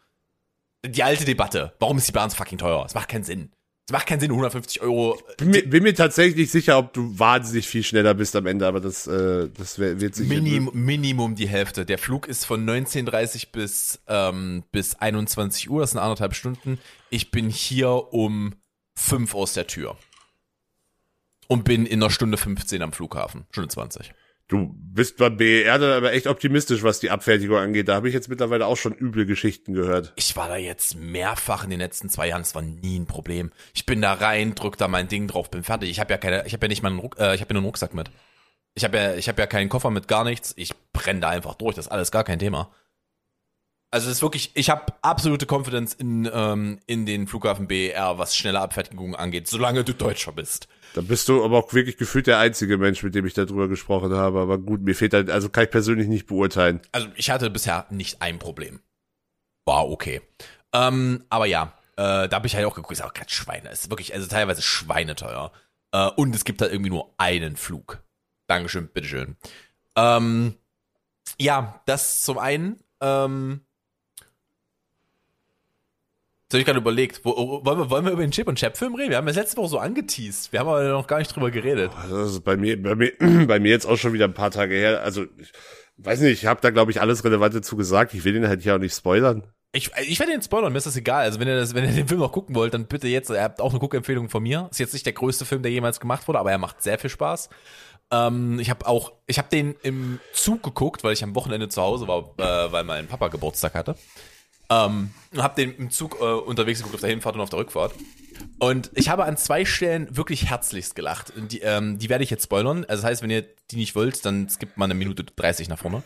Die alte Debatte. Warum ist die Bahn so fucking teuer? Es macht keinen Sinn. Es macht keinen Sinn, 150 Euro. Bin mir, bin mir tatsächlich nicht sicher, ob du wahnsinnig viel schneller bist am Ende, aber das, äh, das wird sich. Minim, Minimum die Hälfte. Der Flug ist von 19.30 bis, ähm, bis 21 Uhr, das sind anderthalb Stunden. Ich bin hier um fünf aus der Tür. Und bin in einer Stunde 15 am Flughafen. Stunde 20. Du bist beim BER dann aber echt optimistisch, was die Abfertigung angeht. Da habe ich jetzt mittlerweile auch schon üble Geschichten gehört. Ich war da jetzt mehrfach in den letzten zwei Jahren. Es war nie ein Problem. Ich bin da rein, drück da mein Ding drauf, bin fertig. Ich habe ja keine, ich habe ja nicht mal einen, Ruck, äh, ich habe nur einen Rucksack mit. Ich habe ja, ich habe ja keinen Koffer mit gar nichts. Ich brenne da einfach durch. Das ist alles gar kein Thema. Also es ist wirklich, ich habe absolute Confidence in, ähm, in den Flughafen BER, was schnelle Abfertigung angeht, solange du Deutscher bist. Da bist du aber auch wirklich gefühlt der einzige Mensch, mit dem ich darüber gesprochen habe. Aber gut, mir fehlt halt, also kann ich persönlich nicht beurteilen. Also ich hatte bisher nicht ein Problem. War okay. Ähm, aber ja, äh, da habe ich halt auch geguckt, ist auch kein Schweine. Es ist wirklich, also teilweise schweineteuer. Äh, und es gibt halt irgendwie nur einen Flug. Dankeschön, bitteschön. Ähm, ja, das zum einen. Ähm, Jetzt habe ich gerade überlegt, wo, wollen, wir, wollen wir über den Chip und Chap-Film reden? Wir haben das letzte Woche so angeteased. Wir haben aber noch gar nicht drüber geredet. Das ist bei mir, bei mir, <clears throat> bei mir jetzt auch schon wieder ein paar Tage her. Also, ich weiß nicht, ich habe da, glaube ich, alles Relevante zu gesagt. Ich will den halt hier auch nicht spoilern. Ich, ich werde den spoilern, mir ist das egal. Also wenn ihr, das, wenn ihr den Film noch gucken wollt, dann bitte jetzt. Ihr habt auch eine Guckempfehlung von mir. Ist jetzt nicht der größte Film, der jemals gemacht wurde, aber er macht sehr viel Spaß. Ähm, ich habe auch, ich habe den im Zug geguckt, weil ich am Wochenende zu Hause war, äh, weil mein Papa Geburtstag hatte. Ähm, hab den im Zug äh, unterwegs geguckt auf der Hinfahrt und auf der Rückfahrt. Und ich habe an zwei Stellen wirklich herzlichst gelacht. Die, ähm, die werde ich jetzt spoilern. Also das heißt, wenn ihr die nicht wollt, dann skippt mal eine Minute 30 nach vorne.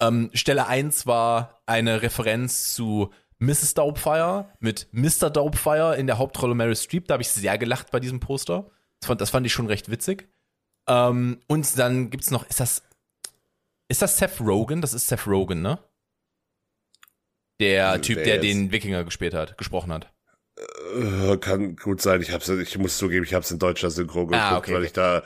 Ähm, Stelle 1 war eine Referenz zu Mrs. Doubtfire mit Mr. Doubtfire in der Hauptrolle Mary Streep. Da habe ich sehr gelacht bei diesem Poster. Das fand, das fand ich schon recht witzig. Ähm, und dann gibt's noch, ist das, ist das Seth Rogen? Das ist Seth Rogen, ne? Der also, Typ, der jetzt? den Wikinger gespielt hat, gesprochen hat. Äh, kann gut sein. Ich hab's, ich muss zugeben, ich hab's in deutscher Synchro geguckt, ah, okay, weil okay. ich da,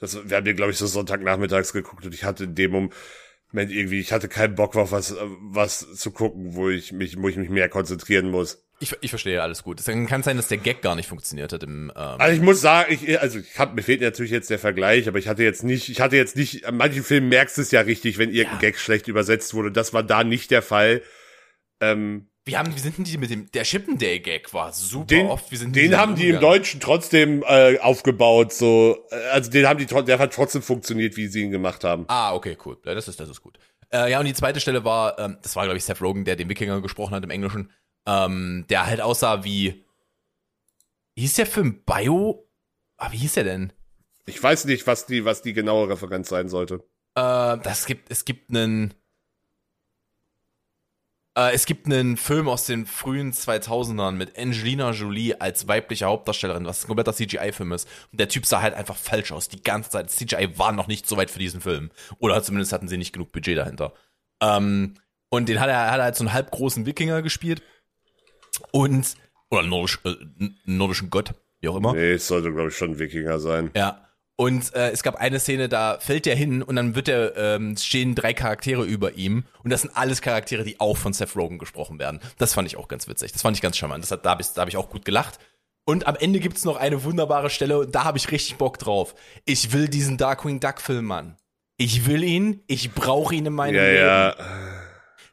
das, wir haben den, glaube ich, so Sonntagnachmittags geguckt und ich hatte in dem Moment irgendwie, ich hatte keinen Bock auf was, was zu gucken, wo ich mich, wo ich mich mehr konzentrieren muss. Ich, ich verstehe alles gut. Es kann sein, dass der Gag gar nicht funktioniert hat im. Ähm also ich muss sagen, ich, also ich hab, mir fehlt natürlich jetzt der Vergleich, aber ich hatte jetzt nicht, ich hatte jetzt nicht, an manchen Filmen merkst du es ja richtig, wenn irgendein ja. Gag schlecht übersetzt wurde. Das war da nicht der Fall. Ähm, wie haben, wie sind denn die mit dem, der Chippendale Gag war super den, oft. Wie sind den haben die im Deutschen trotzdem äh, aufgebaut, so, äh, also den haben die, der hat trotzdem funktioniert, wie sie ihn gemacht haben. Ah, okay, cool. Ja, das ist, das ist gut. Äh, ja, und die zweite Stelle war, ähm, das war, glaube ich, Seth Rogen, der den Wikinger gesprochen hat im Englischen, ähm, der halt aussah wie, wie hieß der Film Bio? Ah, wie hieß der denn? Ich weiß nicht, was die, was die genaue Referenz sein sollte. Äh, das gibt, es gibt einen, äh, es gibt einen Film aus den frühen 2000ern mit Angelina Jolie als weibliche Hauptdarstellerin, was ein kompletter CGI-Film ist. Und der Typ sah halt einfach falsch aus, die ganze Zeit. Das CGI war noch nicht so weit für diesen Film. Oder zumindest hatten sie nicht genug Budget dahinter. Ähm, und den hat er, hat er halt so einen halbgroßen Wikinger gespielt. Und, oder nordisch, äh, nordischen Gott, wie auch immer. Nee, es sollte, glaube ich, schon ein Wikinger sein. Ja. Und äh, es gab eine Szene, da fällt der hin und dann wird der, ähm, stehen drei Charaktere über ihm und das sind alles Charaktere, die auch von Seth Rogen gesprochen werden. Das fand ich auch ganz witzig. Das fand ich ganz charmant. Das hat, da habe da hab ich auch gut gelacht. Und am Ende gibt's noch eine wunderbare Stelle und da habe ich richtig Bock drauf. Ich will diesen Darkwing Duck Film, Mann. Ich will ihn, ich brauche ihn in meinem ja, Leben. Ja.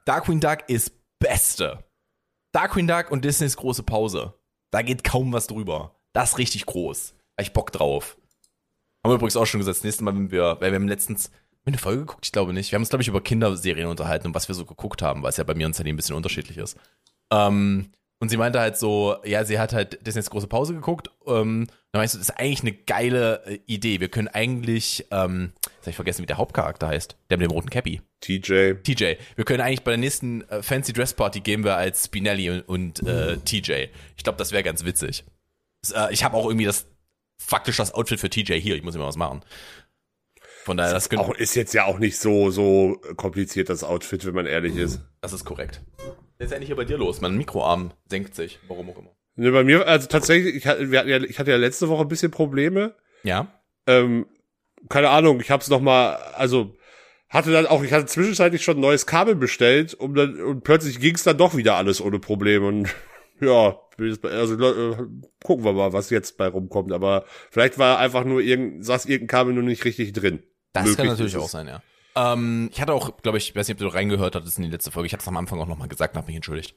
Darkwing Duck ist Beste. Darkwing Duck und Disneys große Pause. Da geht kaum was drüber. Das ist richtig groß. Hab ich Bock drauf. Haben wir übrigens auch schon gesagt, das nächste Mal, wenn wir, weil wir haben letztens, haben wir eine Folge geguckt? Ich glaube nicht. Wir haben uns, glaube ich, über Kinderserien unterhalten und was wir so geguckt haben, weil es ja bei mir und Sally ein bisschen unterschiedlich ist. Ähm, und sie meinte halt so, ja, sie hat halt Disneys große Pause geguckt. Ähm, dann meinst du, das ist eigentlich eine geile äh, Idee. Wir können eigentlich, ähm, jetzt hab ich vergessen, wie der Hauptcharakter heißt, der mit dem roten Cappy. TJ. TJ. Wir können eigentlich bei der nächsten äh, Fancy Dress Party gehen wir als Spinelli und, und äh, TJ. Ich glaube, das wäre ganz witzig. Das, äh, ich habe auch irgendwie das faktisch das Outfit für TJ hier. Ich muss immer was machen. Von daher, das, das auch, ist jetzt ja auch nicht so, so kompliziert, das Outfit, wenn man ehrlich ist. Das ist korrekt. Jetzt ist endlich hier bei dir los. Mein Mikroarm senkt sich. Warum auch immer. Ne, bei mir, also tatsächlich, ich hatte, ja, ich hatte ja letzte Woche ein bisschen Probleme. Ja. Ähm, keine Ahnung, ich hab's noch mal, also hatte dann auch, ich hatte zwischenzeitlich schon ein neues Kabel bestellt, um dann und plötzlich ging's dann doch wieder alles ohne Probleme und ja, also äh, gucken wir mal, was jetzt bei rumkommt. Aber vielleicht war einfach nur irgendein, saß irgendein Kabel nur nicht richtig drin. Das Möglich kann natürlich auch sein, ja. Ähm, ich hatte auch, glaube ich, weiß nicht, ob du reingehört hattest in die letzte Folge. Ich hatte es am Anfang auch nochmal gesagt habe mich entschuldigt.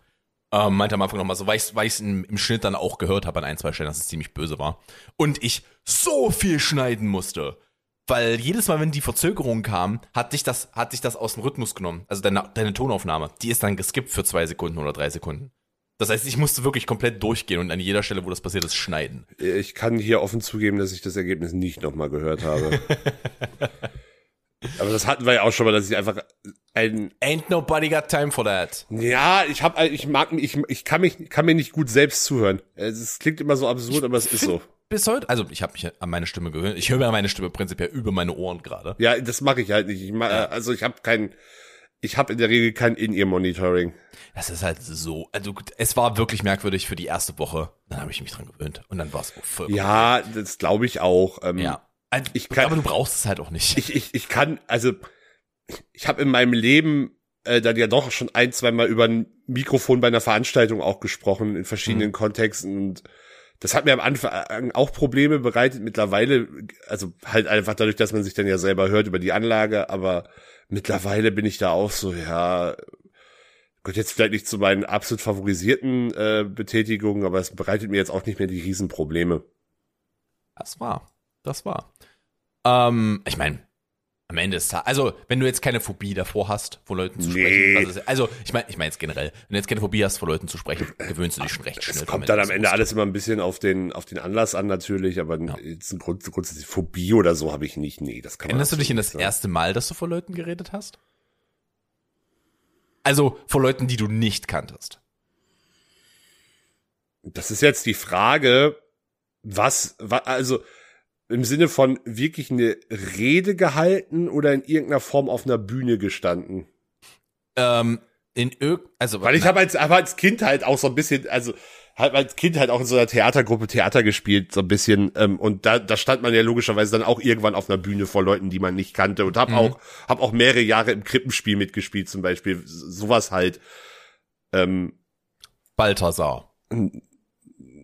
Ähm, meinte am Anfang nochmal so, weil ich es im, im Schnitt dann auch gehört habe an ein, zwei Stellen, dass es ziemlich böse war. Und ich so viel schneiden musste. weil jedes Mal, wenn die Verzögerung kam, hat dich das, hat dich das aus dem Rhythmus genommen. Also deine, deine Tonaufnahme, die ist dann geskippt für zwei Sekunden oder drei Sekunden. Das heißt, ich musste wirklich komplett durchgehen und an jeder Stelle, wo das passiert ist, schneiden. Ich kann hier offen zugeben, dass ich das Ergebnis nicht nochmal gehört habe. <laughs> Aber das hatten wir ja auch schon mal, dass ich einfach ein Ain't nobody got time for that. Ja, ich hab ich mag ich ich kann mich kann mir nicht gut selbst zuhören. Es klingt immer so absurd, aber es ist so. Bis heute, also ich habe mich an meine Stimme gewöhnt. Ich höre mir meine Stimme prinzipiell über meine Ohren gerade. Ja, das mache ich halt nicht. Ich mach, ja. also ich habe kein ich habe in der Regel kein In-Ear-Monitoring. Das ist halt so. Also es war wirklich merkwürdig für die erste Woche. Dann habe ich mich dran gewöhnt und dann war es voll. Ja, das glaube ich auch. Ähm, ja. Ich kann, aber du brauchst es halt auch nicht. Ich, ich, ich kann, also ich habe in meinem Leben äh, dann ja doch schon ein, zwei Mal über ein Mikrofon bei einer Veranstaltung auch gesprochen in verschiedenen mhm. Kontexten und das hat mir am Anfang auch Probleme bereitet. Mittlerweile, also halt einfach dadurch, dass man sich dann ja selber hört über die Anlage, aber mittlerweile bin ich da auch so, ja, Gott, jetzt vielleicht nicht zu meinen absolut favorisierten äh, Betätigungen, aber es bereitet mir jetzt auch nicht mehr die Riesenprobleme. Das war, das war. Ähm, ich meine, am Ende ist also wenn du jetzt keine Phobie davor hast, vor Leuten zu nee. sprechen, ist, also ich meine, ich meine jetzt generell, wenn du jetzt keine Phobie hast, vor Leuten zu sprechen, gewöhnst du dich schon recht schnell. Es kommt dann am Ende alles immer ein bisschen auf den auf den Anlass an natürlich, aber ja. jetzt ein Grund, grundsätzlich Phobie oder so habe ich nicht. Nee, das kann man Erinnerst du dich in das sagen. erste Mal, dass du vor Leuten geredet hast? Also vor Leuten, die du nicht kanntest. Das ist jetzt die Frage, was, was also im Sinne von wirklich eine Rede gehalten oder in irgendeiner Form auf einer Bühne gestanden? Ähm, in irg also weil ich habe als, hab als Kind halt auch so ein bisschen, also halt als Kind halt auch in so einer Theatergruppe Theater gespielt so ein bisschen ähm, und da da stand man ja logischerweise dann auch irgendwann auf einer Bühne vor Leuten, die man nicht kannte und hab mhm. auch hab auch mehrere Jahre im Krippenspiel mitgespielt zum Beispiel sowas halt. Ähm, Balthasar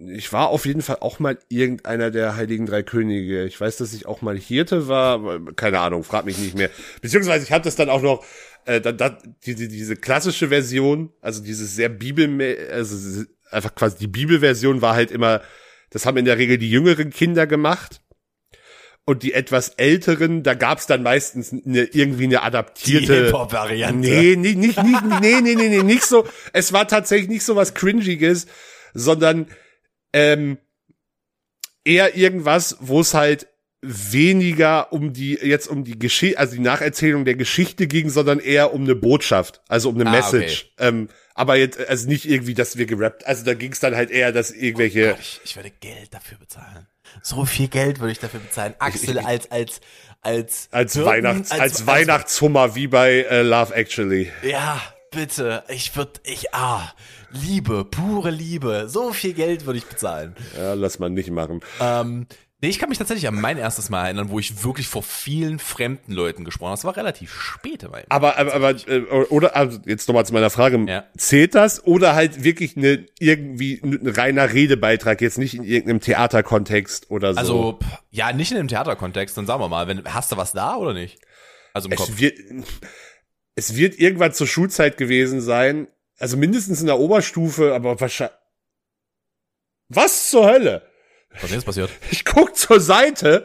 ich war auf jeden Fall auch mal irgendeiner der Heiligen Drei Könige. Ich weiß, dass ich auch mal Hirte war, keine Ahnung, frag mich nicht mehr. Beziehungsweise ich hatte das dann auch noch, äh, dann, dann, diese, diese klassische Version, also dieses sehr Bibel, also einfach quasi die Bibelversion war halt immer, das haben in der Regel die jüngeren Kinder gemacht. Und die etwas älteren, da gab's dann meistens eine, irgendwie eine adaptierte Hip-Hop-Variante. Nee, nee, nicht, nicht, nee, nee, nee, nee, nicht so. Es war tatsächlich nicht so was Cringiges, sondern ähm, eher irgendwas, wo es halt weniger um die jetzt um die Geschichte, also die Nacherzählung der Geschichte ging, sondern eher um eine Botschaft, also um eine ah, Message. Okay. Ähm, aber jetzt also nicht irgendwie, dass wir gerappt. Also da ging es dann halt eher, dass irgendwelche. Oh Gott, ich, ich, würde Geld dafür bezahlen. So viel Geld würde ich dafür bezahlen. Axel ich, als als als als Hirten, Weihnachts als, als, Weihnachtshummer wie bei uh, Love Actually. Ja, bitte. Ich würde ich ah Liebe, pure Liebe. So viel Geld würde ich bezahlen. Ja, lass mal nicht machen. Ähm, nee, ich kann mich tatsächlich an mein erstes Mal erinnern, wo ich wirklich vor vielen fremden Leuten gesprochen habe. Das war relativ spät. Aber, aber, aber, äh, oder, also jetzt nochmal zu meiner Frage. Ja. Zählt das oder halt wirklich eine, irgendwie ein reiner Redebeitrag, jetzt nicht in irgendeinem Theaterkontext oder so? Also, ja, nicht in einem Theaterkontext, dann sagen wir mal, wenn, hast du was da oder nicht? Also im es Kopf. Wird, es wird irgendwann zur Schulzeit gewesen sein, also mindestens in der Oberstufe, aber wahrscheinlich. Was zur Hölle? Was ist passiert? Ich guck zur Seite,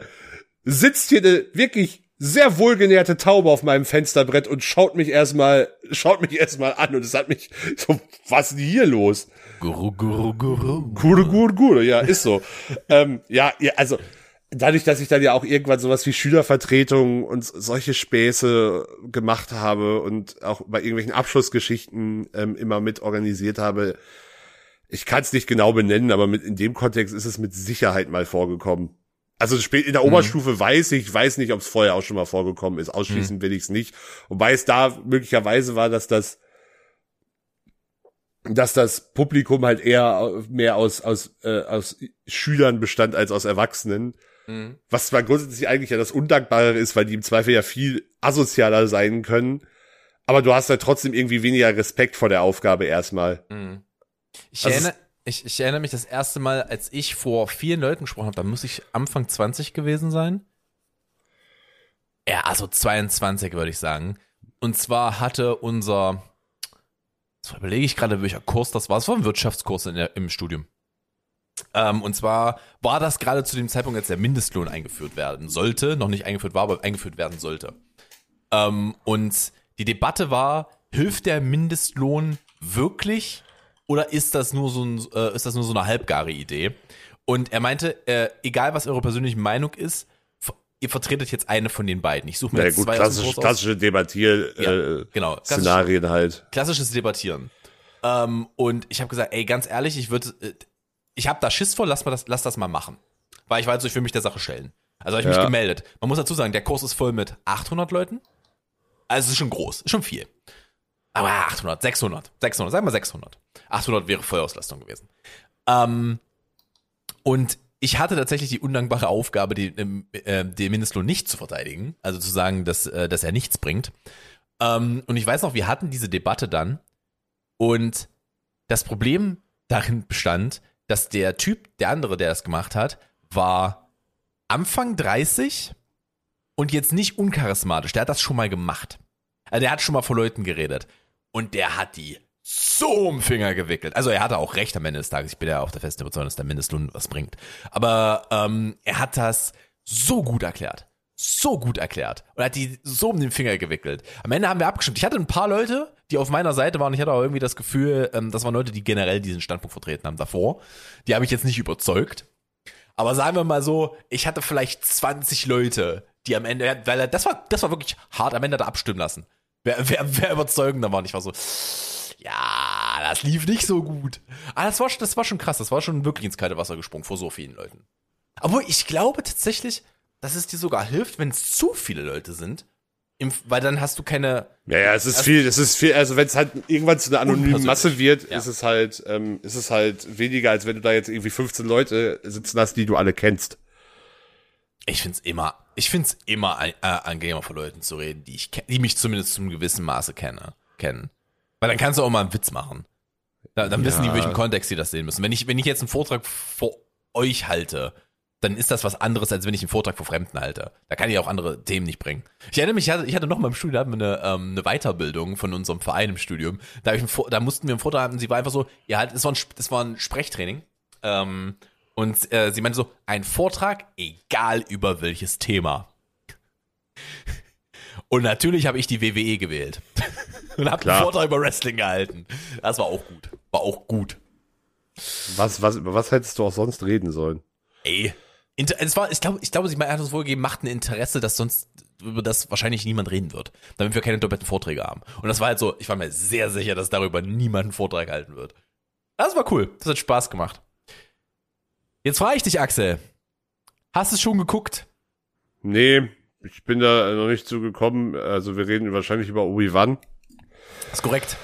sitzt hier eine wirklich sehr wohlgenährte Taube auf meinem Fensterbrett und schaut mich erstmal, schaut mich erstmal an und es hat mich <laughs> so, was ist denn hier los? Guru, guru, guru. Guru, guru, guru, ja, ist so. ähm, ja, ja, also, dadurch, dass ich dann ja auch irgendwann sowas wie Schülervertretung und solche Späße gemacht habe und auch bei irgendwelchen Abschlussgeschichten ähm, immer mit organisiert habe, ich kann es nicht genau benennen, aber mit in dem Kontext ist es mit Sicherheit mal vorgekommen. Also in der mhm. Oberstufe mhm. weiß ich, weiß nicht, ob es vorher auch schon mal vorgekommen ist. Ausschließen mhm. will ich es nicht. Wobei es da möglicherweise war, dass das dass das Publikum halt eher mehr aus aus äh, aus Schülern bestand als aus Erwachsenen Mhm. Was zwar grundsätzlich eigentlich ja das Undankbare ist, weil die im Zweifel ja viel asozialer sein können. Aber du hast ja trotzdem irgendwie weniger Respekt vor der Aufgabe erstmal. Mhm. Ich, also erinnere, ich, ich erinnere mich das erste Mal, als ich vor vielen Leuten gesprochen habe, da muss ich Anfang 20 gewesen sein. Ja, also 22 würde ich sagen. Und zwar hatte unser, das überlege ich gerade, welcher Kurs das war. Es war ein Wirtschaftskurs in der, im Studium. Ähm, und zwar war das gerade zu dem Zeitpunkt, als der Mindestlohn eingeführt werden sollte, noch nicht eingeführt war, aber eingeführt werden sollte. Ähm, und die Debatte war, hilft der Mindestlohn wirklich oder ist das nur so, ein, äh, ist das nur so eine halbgare Idee? Und er meinte, äh, egal was eure persönliche Meinung ist, ihr vertretet jetzt eine von den beiden. Ich suche mir ja, jetzt gut, zwei klassisch, klassische Debattier ja, äh, genau, Szenarien halt. Klassisches Debattieren. Ähm, und ich habe gesagt, ey, ganz ehrlich, ich würde, äh, ich habe da Schiss vor, lass mal das, lass das mal machen, weil ich weiß, ich will mich der Sache stellen. Also habe ich Ja. mich gemeldet. Man muss dazu sagen, der Kurs ist voll mit 800 Leuten. Also es ist schon groß, ist schon viel. Aber 800, 600, 600, sagen wir 600. 800 wäre Vollauslastung gewesen. Ähm, und ich hatte tatsächlich die undankbare Aufgabe, die, äh, den Mindestlohn nicht zu verteidigen, also zu sagen, dass, äh, dass er nichts bringt. Ähm, und ich weiß noch, wir hatten diese Debatte dann und das Problem darin bestand, dass der Typ, der andere, der das gemacht hat, war Anfang 30 und jetzt nicht uncharismatisch. Der hat das schon mal gemacht. Also der hat schon mal vor Leuten geredet. Und der hat die so um Finger gewickelt. Also er hatte auch recht am Ende des Tages. Ich bin ja auch der festen Überzeugung, dass der Mindestlohn was bringt. Aber ähm, er hat das so gut erklärt. So gut erklärt. Und hat die so um den Finger gewickelt. Am Ende haben wir abgestimmt. Ich hatte ein paar Leute, die auf meiner Seite waren. Ich hatte auch irgendwie das Gefühl, ähm, das waren Leute, die generell diesen Standpunkt vertreten haben davor. Die habe ich jetzt nicht überzeugt. Aber sagen wir mal so, ich hatte vielleicht 20 Leute, die am Ende, weil das war, das war wirklich hart, am Ende hat er abstimmen lassen. Wer, wer, wer überzeugender war. Und ich war so, ja, das lief nicht so gut. Aber das war, das war schon krass, das war schon wirklich ins kalte Wasser gesprungen vor so vielen Leuten. Obwohl, ich glaube tatsächlich, dass es dir sogar hilft, wenn es zu viele Leute sind. Im, weil dann hast du keine, Ja, ja, es ist viel, es ist viel, also wenn es halt irgendwann zu einer anonymen. Masse wird, Ja. ist es halt, ähm, ist es halt weniger, als wenn du da jetzt irgendwie 15 Leute sitzen hast, die du alle kennst. ich find's immer, ich find's immer äh, angenehmer von Leuten zu reden, die ich, die mich zumindest zum gewissen Maße kenne, kennen. Weil dann kannst du auch mal einen Witz machen. Da, dann wissen die, Ja. welchen Kontext sie das sehen müssen. Wenn ich, wenn ich jetzt einen Vortrag vor euch halte, dann ist das was anderes, als wenn ich einen Vortrag vor Fremden halte. Da kann ich auch andere Themen nicht bringen. Ich erinnere mich, ich hatte, ich hatte noch mal im Studium eine, ähm, eine Weiterbildung von unserem Verein im Studium. Da, ich da mussten wir einen Vortrag haben, sie war einfach so, ja, halt, es war ein, Sp- es war ein Sprechtraining. Ähm, und äh, sie meinte so, ein Vortrag, egal über welches Thema. Und natürlich habe ich die WWE gewählt. <laughs> Und habe einen. Vortrag über Wrestling gehalten. Das war auch gut. War auch gut. Was, was, über was hättest du auch sonst reden sollen? Ey. Es war, ich glaube, ich glaube, sie hat uns vorgegeben, macht ein Interesse, dass sonst über das wahrscheinlich niemand reden wird, damit wir keine doppelten Vorträge haben. Und das war halt so, ich war mir sehr sicher, dass darüber niemand einen Vortrag halten wird. Das war cool. Das hat Spaß gemacht. Jetzt frage ich dich, Axel. Hast du es schon geguckt? Nee, ich bin da noch nicht zugekommen. Also wir reden wahrscheinlich über Obi-Wan. ist korrekt.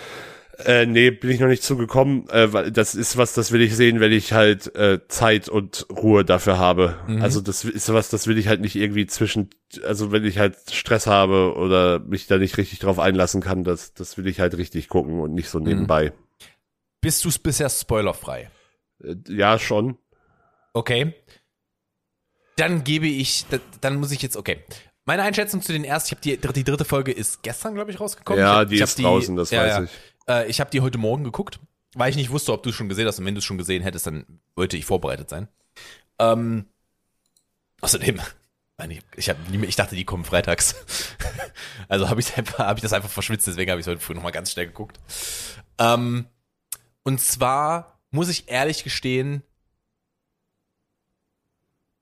Äh, nee, bin ich noch nicht zugekommen, äh, weil das ist was, das will ich sehen, wenn ich halt äh, Zeit und Ruhe dafür habe. Also das ist was, das will ich halt nicht irgendwie zwischen, also wenn ich halt Stress habe oder mich da nicht richtig drauf einlassen kann, das, das will ich halt richtig gucken und nicht so nebenbei. Bist du bisher spoilerfrei? Äh, ja, schon. Okay. Dann gebe ich, da- dann muss ich jetzt, okay. Meine Einschätzung zu den ersten, ich habe die, die dritte Folge ist gestern, glaube ich, rausgekommen. Ja, ich hab, die ich ist hab draußen, das weiß ich. Äh, ich habe die heute Morgen geguckt, weil ich nicht wusste, ob du es schon gesehen hast. Und wenn du es schon gesehen hättest, dann wollte ich vorbereitet sein. Ähm, außerdem, <laughs> ich, ich, hab, ich dachte, die kommen freitags. <laughs> also habe ich, hab ich das einfach verschwitzt, deswegen habe ich heute früh nochmal ganz schnell geguckt. Ähm, und zwar muss ich ehrlich gestehen,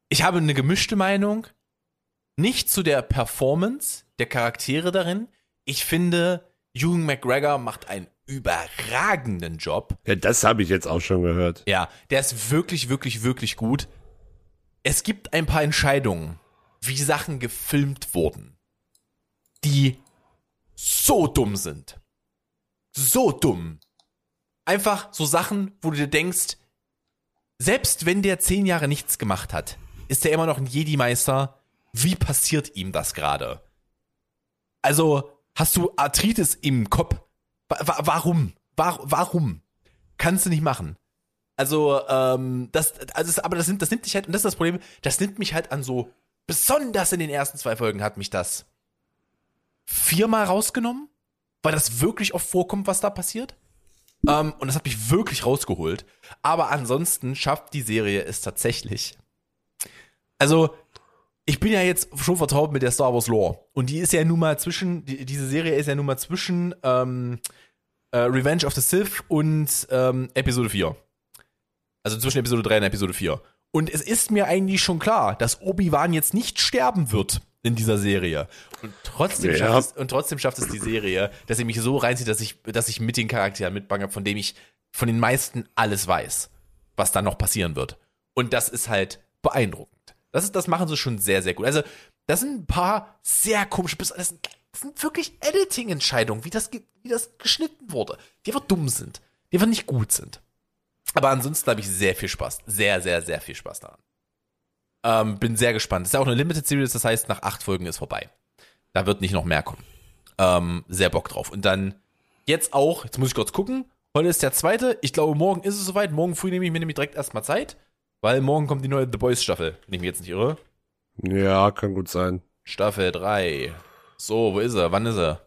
ich habe eine gemischte Meinung. Nicht zu der Performance der Charaktere darin. Ich finde, Ewan McGregor macht einen überragenden Job. Ja, das habe ich jetzt auch schon gehört. Ja, der ist wirklich, wirklich, wirklich gut. Es gibt ein paar Entscheidungen, wie Sachen gefilmt wurden, die so dumm sind. So dumm. Einfach so Sachen, wo du dir denkst, selbst wenn der zehn Jahre nichts gemacht hat, ist er immer noch ein Jedi-Meister. Wie passiert ihm das gerade? Also, hast du Arthritis im Kopf? Wa wa warum? Wa warum? Kannst du nicht machen. Also, ähm, das, also aber das nimmt, das nimmt dich halt, und das ist das Problem, das nimmt mich halt an so, besonders in den ersten zwei Folgen hat mich das viermal rausgenommen, weil das wirklich oft vorkommt, was da passiert. Ähm, und das hat mich wirklich rausgeholt. Aber ansonsten schafft die Serie es tatsächlich. Also, ich bin ja jetzt schon vertraut mit der Star Wars Lore. Und die ist ja nun mal zwischen, die, diese Serie ist ja nun mal zwischen ähm, äh, Revenge of the Sith und ähm, Episode 4. Also zwischen Episode 3 und Episode 4. Und es ist mir eigentlich schon klar, dass Obi-Wan jetzt nicht sterben wird in dieser Serie. Und trotzdem, Ja. schafft es, und trotzdem schafft es die Serie, dass sie mich so reinzieht, dass ich, dass ich mit den Charakteren mitbange, von dem ich von den meisten alles weiß, was da noch passieren wird. Und das ist halt beeindruckend. Das, ist, das machen sie schon sehr, sehr gut. Also, das sind ein paar sehr komische, das sind, das sind wirklich Editing-Entscheidungen, wie das, wie das geschnitten wurde, die einfach dumm sind, die einfach nicht gut sind. Aber ansonsten habe ich sehr viel Spaß. Sehr, sehr, sehr viel Spaß daran. Ähm, bin sehr gespannt. Das ist ja auch eine Limited Series, das heißt, nach acht Folgen ist vorbei. Da wird nicht noch mehr kommen. Ähm, sehr Bock drauf. Und dann jetzt auch, jetzt muss ich kurz gucken. Heute ist der zweite. Ich glaube, morgen ist es soweit. Morgen früh nehme ich mir nämlich direkt erstmal Zeit, weil morgen kommt die neue The Boys Staffel, wenn ich mich jetzt nicht irre. Ja, kann gut sein. Staffel 3. So, wo ist er? Wann ist er?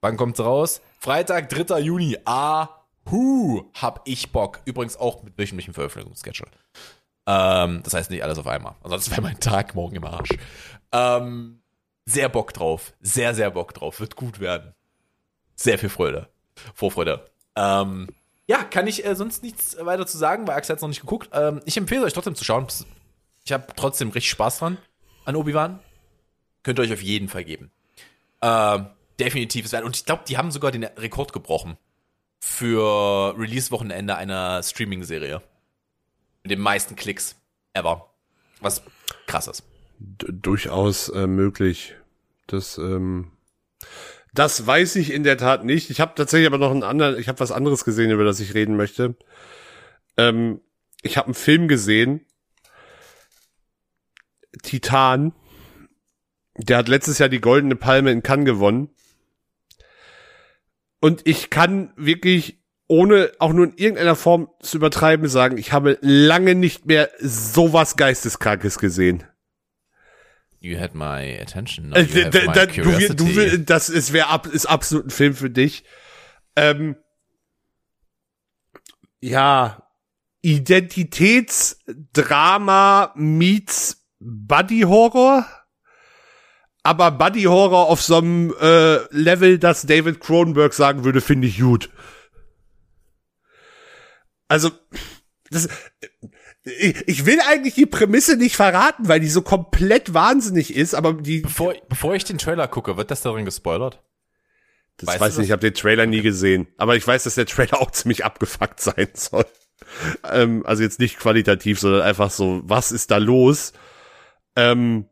Wann kommt's raus? Freitag, 3. Juni. Ahu, hab ich Bock. Übrigens auch mit wöchentlichem Veröffentlichungsschedule. Ähm, das heißt nicht alles auf einmal. Ansonsten wäre mein Tag morgen im Arsch. Ähm, sehr Bock drauf. Sehr, sehr Bock drauf. Wird gut werden. Sehr viel Freude. Vorfreude. Ähm, ja, kann ich äh, sonst nichts weiter zu sagen, weil Axel hat noch nicht geguckt. Ähm, ich empfehle euch trotzdem zu schauen. Ich habe trotzdem richtig Spaß dran an Obi-Wan. Könnt ihr euch auf jeden Fall geben. Ähm, definitiv ist wert. Und ich glaube, die haben sogar den Rekord gebrochen für Release-Wochenende einer Streaming-Serie. Mit den meisten Klicks ever. Was krass ist. Durchaus äh, möglich. Das, ähm, das weiß ich in der Tat nicht. Ich habe tatsächlich aber noch einen anderen, ich habe was anderes gesehen, über das ich reden möchte. Ähm, ich habe einen Film gesehen, Titan. Der hat letztes Jahr die Goldene Palme in Cannes gewonnen. Und ich kann wirklich ohne auch nur in irgendeiner Form zu übertreiben sagen, ich habe lange nicht mehr sowas Geisteskrankes gesehen. You had my attention. Äh, now you da, my da, du, du, das ist, wär ab, ist absolut ein Film für dich. Ähm, ja, Identitätsdrama meets Buddy Horror, aber Buddy Horror auf so einem äh, Level, dass David Cronenberg sagen würde, finde ich gut. Also, das, ich, ich will eigentlich die Prämisse nicht verraten, weil die so komplett wahnsinnig ist, aber die, bevor, bevor ich den Trailer gucke, wird das darin gespoilert? Das Weißt weiß du nicht, ich habe den Trailer nie gesehen. Aber ich weiß, dass der Trailer auch ziemlich abgefuckt <laughs> sein soll. Ähm, also jetzt nicht qualitativ, sondern einfach so, was ist da los? Ähm,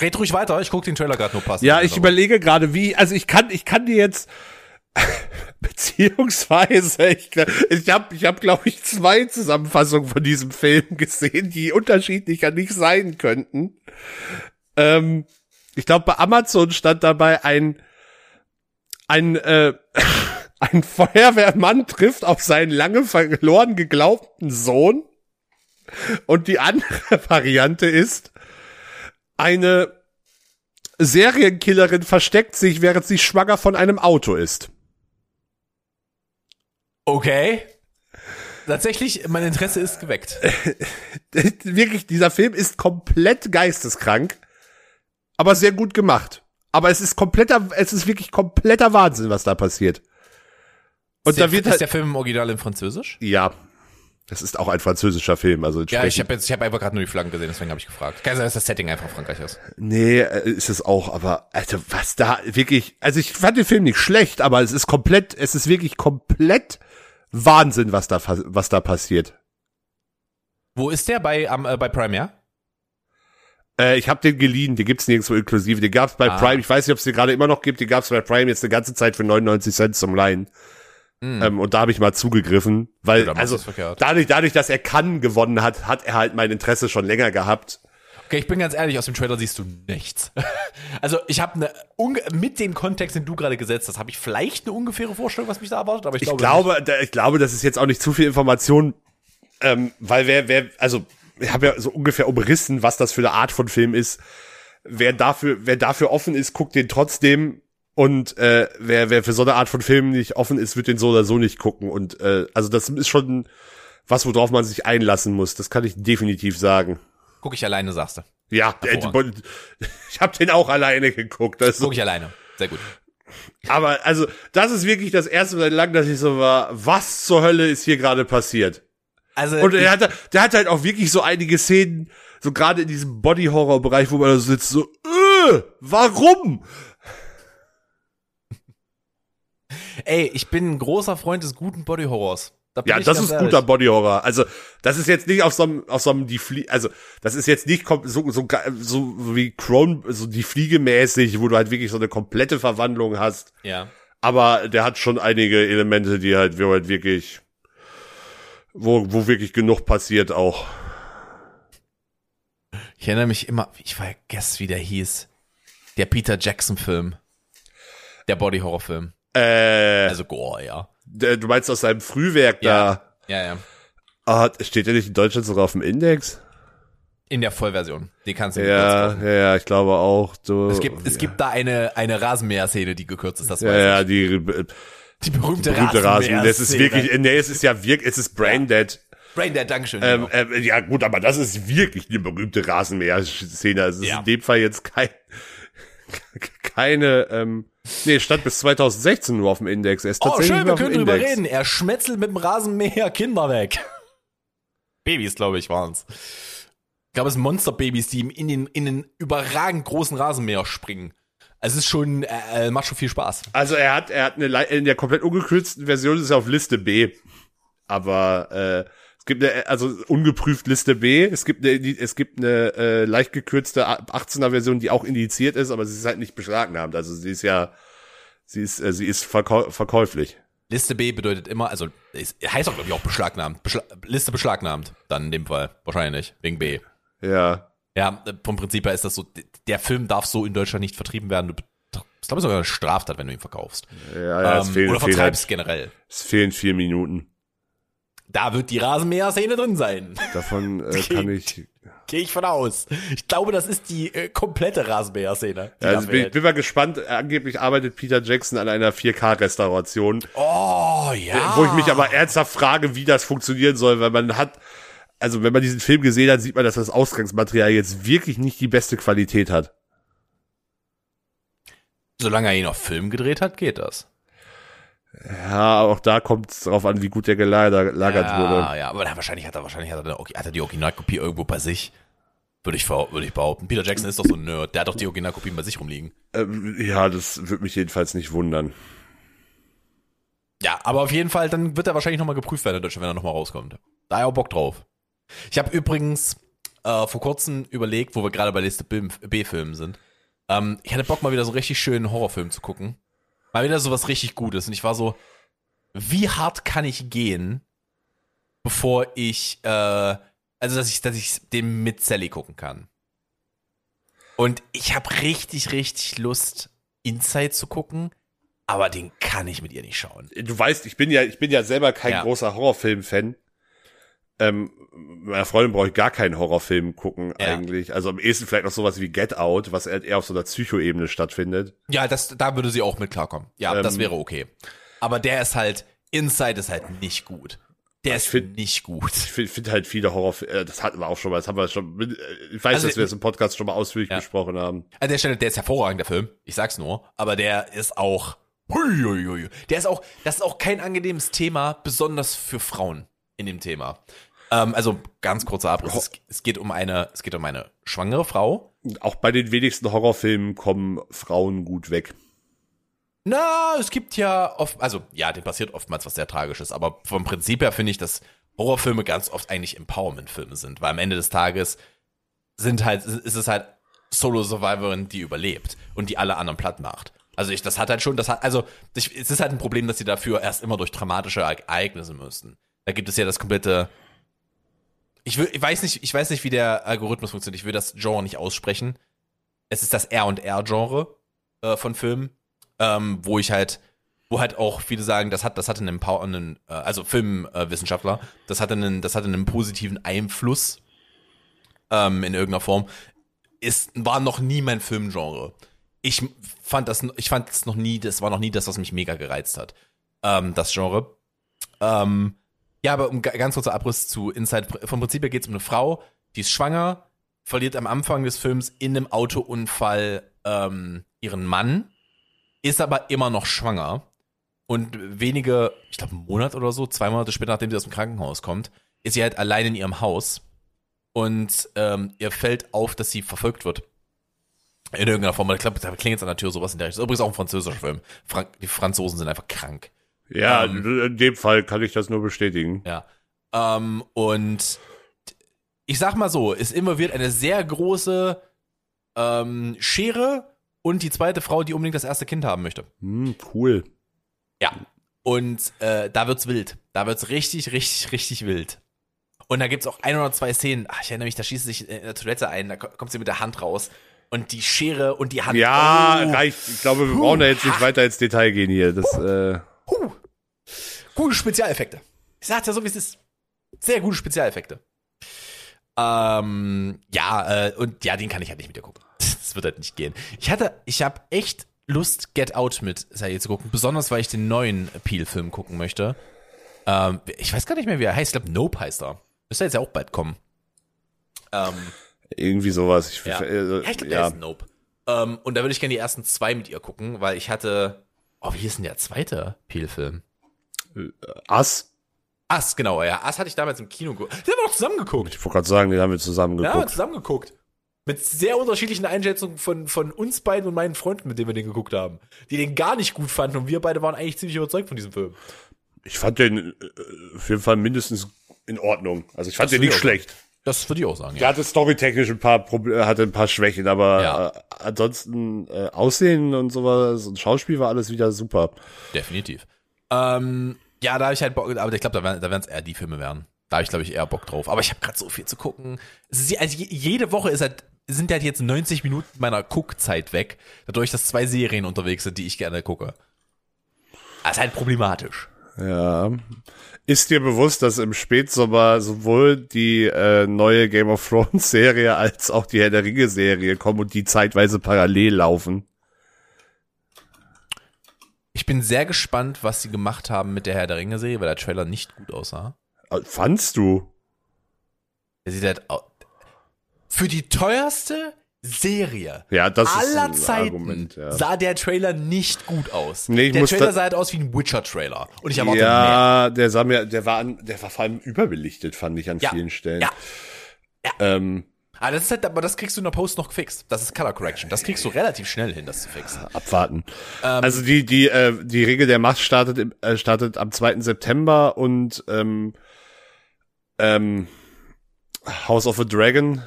Red ruhig weiter, ich gucke den Trailer gerade nur passend. ja, ich überlege gerade, wie, also ich kann, ich kann dir jetzt, <laughs> beziehungsweise, ich, ich habe, ich hab, glaube ich, zwei Zusammenfassungen von diesem Film gesehen, die unterschiedlicher nicht sein könnten. Ähm, ich glaube, bei Amazon stand dabei ein, ein, äh, <laughs> ein Feuerwehrmann trifft auf seinen lange verloren geglaubten Sohn. Und die andere <laughs> Variante ist, eine Serienkillerin versteckt sich, während sie schwanger von einem Auto ist. Okay. Tatsächlich, mein Interesse ist geweckt. <laughs> Wirklich, dieser Film ist komplett geisteskrank, aber sehr gut gemacht. Aber es ist kompletter, es ist wirklich kompletter Wahnsinn, was da passiert. Und da wird ist halt, der Film im Original in Französisch? ja, das ist auch ein französischer Film, also Ja, ich habe jetzt, ich habe einfach gerade nur die Flaggen gesehen, deswegen habe ich gefragt. Kann sein, dass das Setting einfach Frankreich ist. Nee, äh, ist es auch, aber also was da wirklich, also ich fand den Film nicht schlecht, aber es ist komplett, es ist wirklich komplett Wahnsinn, was da was da passiert. Wo ist der? Bei, am, äh, bei Prime, ja? Äh, ich habe den geliehen, den gibt's nirgendwo inklusive. Den gab's bei Ah. Prime, ich weiß nicht, ob es den gerade immer noch gibt, den gab's bei Prime jetzt eine ganze Zeit für 99 Cent zum Leihen. Ähm, und da habe ich mal zugegriffen, weil Ja, also dadurch, dadurch, dass er kann gewonnen hat, hat er halt mein Interesse schon länger gehabt. Okay, ich bin ganz ehrlich, aus dem Trailer siehst du nichts. <laughs> also ich habe eine mit dem Kontext, den du gerade gesetzt hast, habe ich vielleicht eine ungefähre Vorstellung, was mich da erwartet, aber ich, Ich glaube, glaube, ich glaube, das ist jetzt auch nicht zu viel Information, ähm, weil wer, wer, also ich habe ja so ungefähr umrissen, was das für eine Art von Film ist. Wer dafür, wer dafür offen ist, guckt den trotzdem. Und äh, wer, wer für so eine Art von Film nicht offen ist, wird den so oder so nicht gucken. Und äh, also das ist schon was, worauf man sich einlassen muss. Das kann ich definitiv sagen. Guck ich alleine, sagst du. Ja, der, <laughs> ich habe den auch alleine geguckt. Das Guck ich alleine. Sehr gut. Aber also, das ist wirklich das erste Mal lang, dass ich so war, was zur Hölle ist hier gerade passiert? Also und er hat, der hat halt auch wirklich so einige Szenen, so gerade in diesem Body-Horror-Bereich, wo man da sitzt, so, äh, warum? Ey, ich bin ein großer Freund des guten Body-Horrors. Da ja, das ist ehrlich. guter Body Horror. Also, das ist jetzt nicht auf so einem, auf so einem, die Flie also, das ist jetzt nicht so, so, so wie Crone, so die Fliege mäßig, wo du halt wirklich so eine komplette Verwandlung hast. Ja. Aber der hat schon einige Elemente, die halt, wo halt wirklich, wo, wo wirklich genug passiert auch. Ich erinnere mich immer, ich vergesse, wie der hieß. Der Peter Jackson Film. Der Body Horror Film. Äh. Also Gore, ja. Du meinst aus seinem Frühwerk ja. da? Ja, ja. Ah, steht der nicht in Deutschland sogar auf dem Index? In der Vollversion. Die kannst du ja, ja, ja, ich glaube auch. Du, es gibt, es gibt da eine, eine Rasenmäher-Szene, die gekürzt ist, das ja, weiß ja, ich. die, die berühmte, berühmte Rasenmäher. Das ist wirklich, nee, es ist ja wirklich, es ist Braindead. Ja. Braindead, Dankeschön. Ähm, äh, ja, gut, aber das ist wirklich eine berühmte Rasenmäher-Szene. Es ist ja. in dem Fall jetzt kein, <laughs> keine, ähm, Nee, stand bis 2016 nur auf dem Index. Er ist tatsächlich oh, schön, wir können drüber reden. Er schmetzelt mit dem Rasenmäher Kinder weg. <laughs> Babys, glaube ich, waren's. Ich glaube, es Monsterbabys, die in den, in den überragend großen Rasenmäher springen. Es ist schon, äh, macht schon viel Spaß. Also er hat, er hat eine, in der komplett ungekürzten Version ist er auf Liste B. Aber, äh, es gibt eine, also ungeprüft Liste B. Es gibt eine, es gibt eine äh, leicht gekürzte 18er Version, die auch indiziert ist, aber sie ist halt nicht beschlagnahmt. Also sie ist ja, sie ist, äh, sie ist verkäu verkäuflich. Liste B bedeutet immer, also ist, heißt auch glaube ich auch beschlagnahmt. Beschla Liste beschlagnahmt, dann in dem Fall wahrscheinlich wegen B. Ja. Ja, vom Prinzip her ist das so. Der Film darf so in Deutschland nicht vertrieben werden. Du ist glaube ich sogar eine Straftat, wenn du ihn verkaufst. Ja, ja, ähm, es fehlen, oder vertreibst fehlen halt, generell. Es fehlen vier Minuten. Da wird die Rasenmäher-Szene drin sein. Davon äh, <laughs> kann ich. Gehe ich von aus. Ich glaube, das ist die äh, komplette Rasenmäher-Szene. Ja, also bin, bin mal gespannt. Angeblich arbeitet Peter Jackson an einer 4K-Restauration. Oh, ja. Wo ich mich aber ernsthaft frage, wie das funktionieren soll, weil man hat, also wenn man diesen Film gesehen hat, sieht man, dass das Ausgangsmaterial jetzt wirklich nicht die beste Qualität hat. Solange er ihn auf Film gedreht hat, geht das. Ja, auch da kommt es darauf an, wie gut der gelagert ja, wurde. Ja, aber wahrscheinlich hat er wahrscheinlich hat er, hat er die Originalkopie irgendwo bei sich. Würde ich, würde ich behaupten. Peter Jackson ist doch so ein Nerd. Der hat doch die Originalkopien bei sich rumliegen. Ähm, ja, das würde mich jedenfalls nicht wundern. Ja, aber auf jeden Fall, dann wird er wahrscheinlich nochmal geprüft werden in Deutschland, wenn er nochmal rauskommt. Da er auch Bock drauf. Ich habe übrigens äh, vor kurzem überlegt, wo wir gerade bei Liste B-Filmen sind. Ähm, ich hatte Bock mal wieder so richtig schönen Horrorfilm zu gucken. Mal wieder so was richtig Gutes. Und ich war so, wie hart kann ich gehen, bevor ich, äh, also dass ich, dass ich den mit Sally gucken kann. Und ich habe richtig, richtig Lust, Inside zu gucken, aber den kann ich mit ihr nicht schauen. Du weißt, ich bin ja, ich bin ja selber kein ja. großer Horrorfilm-Fan. Ähm, meiner Freundin brauche ich gar keinen Horrorfilm gucken ja. eigentlich. Also am ehesten vielleicht noch sowas wie Get Out, was eher auf so einer Psychoebene stattfindet. Ja, das, da würde sie auch mit klarkommen. Ja, ähm, das wäre okay. Aber der ist halt, Inside ist halt nicht gut. Der ist find, nicht gut. Ich finde find halt viele Horrorfilme, äh, das hatten wir auch schon mal, das haben wir schon, äh, ich weiß, also, dass wir das im Podcast schon mal ausführlich ja. besprochen haben. An der Stelle, der ist hervorragend, der Film. Ich sag's nur. Aber der ist auch, der ist auch, das ist auch kein angenehmes Thema, besonders für Frauen in dem Thema. Ähm, also ganz kurzer Abriss. Es, es, geht um eine, es geht um eine schwangere Frau. Auch bei den wenigsten Horrorfilmen kommen Frauen gut weg. Na, es gibt ja oft, also ja, dem passiert oftmals was sehr Tragisches, aber vom Prinzip her finde ich, dass Horrorfilme ganz oft eigentlich Empowerment-Filme sind, weil am Ende des Tages sind halt, ist es halt Solo-Survivorin, die überlebt und die alle anderen platt macht. Also ich, das hat halt schon, das hat, also ich, es ist halt ein Problem, dass sie dafür erst immer durch dramatische Ereignisse müssten. Da gibt es ja das komplette ich, will, ich weiß nicht, ich weiß nicht, wie der Algorithmus funktioniert. Ich will das Genre nicht aussprechen. Es ist das R und R Genre äh, von Filmen, ähm, wo ich halt, wo halt auch viele sagen, das hat, das hatte einen, einen äh, also Filmwissenschaftler, äh, das hatte einen, das hatte einen positiven Einfluss ähm, in irgendeiner Form. Ist war noch nie mein Filmgenre. ich fand das, ich fand es noch nie, das war noch nie das, was mich mega gereizt hat. Ähm, das Genre. Ähm, ja, aber um ganz kurzer Abriss zu Inside. Vom Prinzip her geht es um eine Frau, die ist schwanger, verliert am Anfang des Films in einem Autounfall ähm, ihren Mann, ist aber immer noch schwanger. Und wenige, ich glaube, einen Monat oder so, zwei Monate später, nachdem sie aus dem Krankenhaus kommt, ist sie halt allein in ihrem Haus. Und ähm, ihr fällt auf, dass sie verfolgt wird. In irgendeiner Form. Ich glaube, da klingt jetzt an der Tür sowas in der Richtung. Übrigens auch ein französischer Film. Frank die Franzosen sind einfach krank. Ja, ähm, in dem Fall kann ich das nur bestätigen. Ja. Ähm, und ich sag mal so, es involviert eine sehr große ähm, Schere und die zweite Frau, die unbedingt das erste Kind haben möchte. Hm, cool. Ja. Und äh, da wird's wild. Da wird's richtig, richtig, richtig wild. Und da gibt's auch ein oder zwei Szenen. Ach, ich erinnere mich, da schießt sie sich in der Toilette ein, da kommt sie mit der Hand raus. Und die Schere und die Hand. Ja, oh. reicht. Ich glaube, wir brauchen da jetzt nicht weiter ins Detail gehen hier. Das, äh Puh. Gute Spezialeffekte. Ich sag's ja so, wie es ist. Sehr gute Spezialeffekte. Ähm, ja, äh, und ja, den kann ich halt nicht mit dir gucken. <laughs> Das wird halt nicht gehen. Ich hatte, ich habe echt Lust, Get Out mit Serie zu gucken, besonders weil ich den neuen Peel-Film gucken möchte. Ähm, ich weiß gar nicht mehr, wie er heißt. Ich glaube, Nope heißt er. Müsste jetzt ja auch bald kommen. Ähm, Irgendwie sowas. Ich, ja. Äh, ja, ich glaube, ja. der ist Nope. Ähm, und da würde ich gerne die ersten zwei mit ihr gucken, weil ich hatte. Oh, wie ist denn der zweite Peel-Film? Äh, Ass. Ass, genau, ja. Ass hatte ich damals im Kino geguckt. Den haben wir auch zusammen geguckt. Ich wollte gerade sagen, den haben wir zusammen geguckt. Ja, haben wir zusammen geguckt. Mit sehr unterschiedlichen Einschätzungen von, von uns beiden und meinen Freunden, mit denen wir den geguckt haben. Die den gar nicht gut fanden und wir beide waren eigentlich ziemlich überzeugt von diesem Film. Ich fand den äh, auf jeden Fall mindestens in Ordnung. Also ich fand das den nicht schlecht. Das würde ich auch sagen. Der ja. hatte storytechnisch ein paar Probleme, hatte ein paar Schwächen, aber ja. äh, ansonsten äh, Aussehen und sowas und Schauspiel war alles wieder super. Definitiv. Ähm, ja, da habe ich halt Bock, aber ich glaube, da werden es eher die Filme werden. Da habe ich, glaube ich, eher Bock drauf. Aber ich habe gerade so viel zu gucken. Ist, also jede Woche ist halt, sind halt jetzt 90 Minuten meiner Guckzeit weg, dadurch, dass zwei Serien unterwegs sind, die ich gerne gucke. Das ist halt problematisch. Ja. Ist dir bewusst, dass im Spätsommer sowohl die äh, neue Game of Thrones Serie als auch die Herr der Ringe Serie kommen und die zeitweise parallel laufen? Ich bin sehr gespannt, was sie gemacht haben mit der Herr der Ringe Serie, weil der Trailer nicht gut aussah. Äh, fandst du? Er sieht halt für die teuerste Serie ja, das aller ist Zeiten Argument, ja. sah der Trailer nicht gut aus. Nee, der Trailer sah halt aus wie ein Witcher-Trailer. Und ich erwarte ja, mehr. der sah mir, der war, an, der war vor allem überbelichtet, fand ich an ja, vielen Stellen. Ja. ja. Ähm, Ah, das ist halt, aber das kriegst du in der Post noch gefixt. Das ist Color Correction. Das kriegst du relativ schnell hin, das zu fixen. Abwarten. Ähm, also die, die, äh, die Regel der Macht startet, im, äh, startet am 2. September und ähm, ähm, House of a Dragon,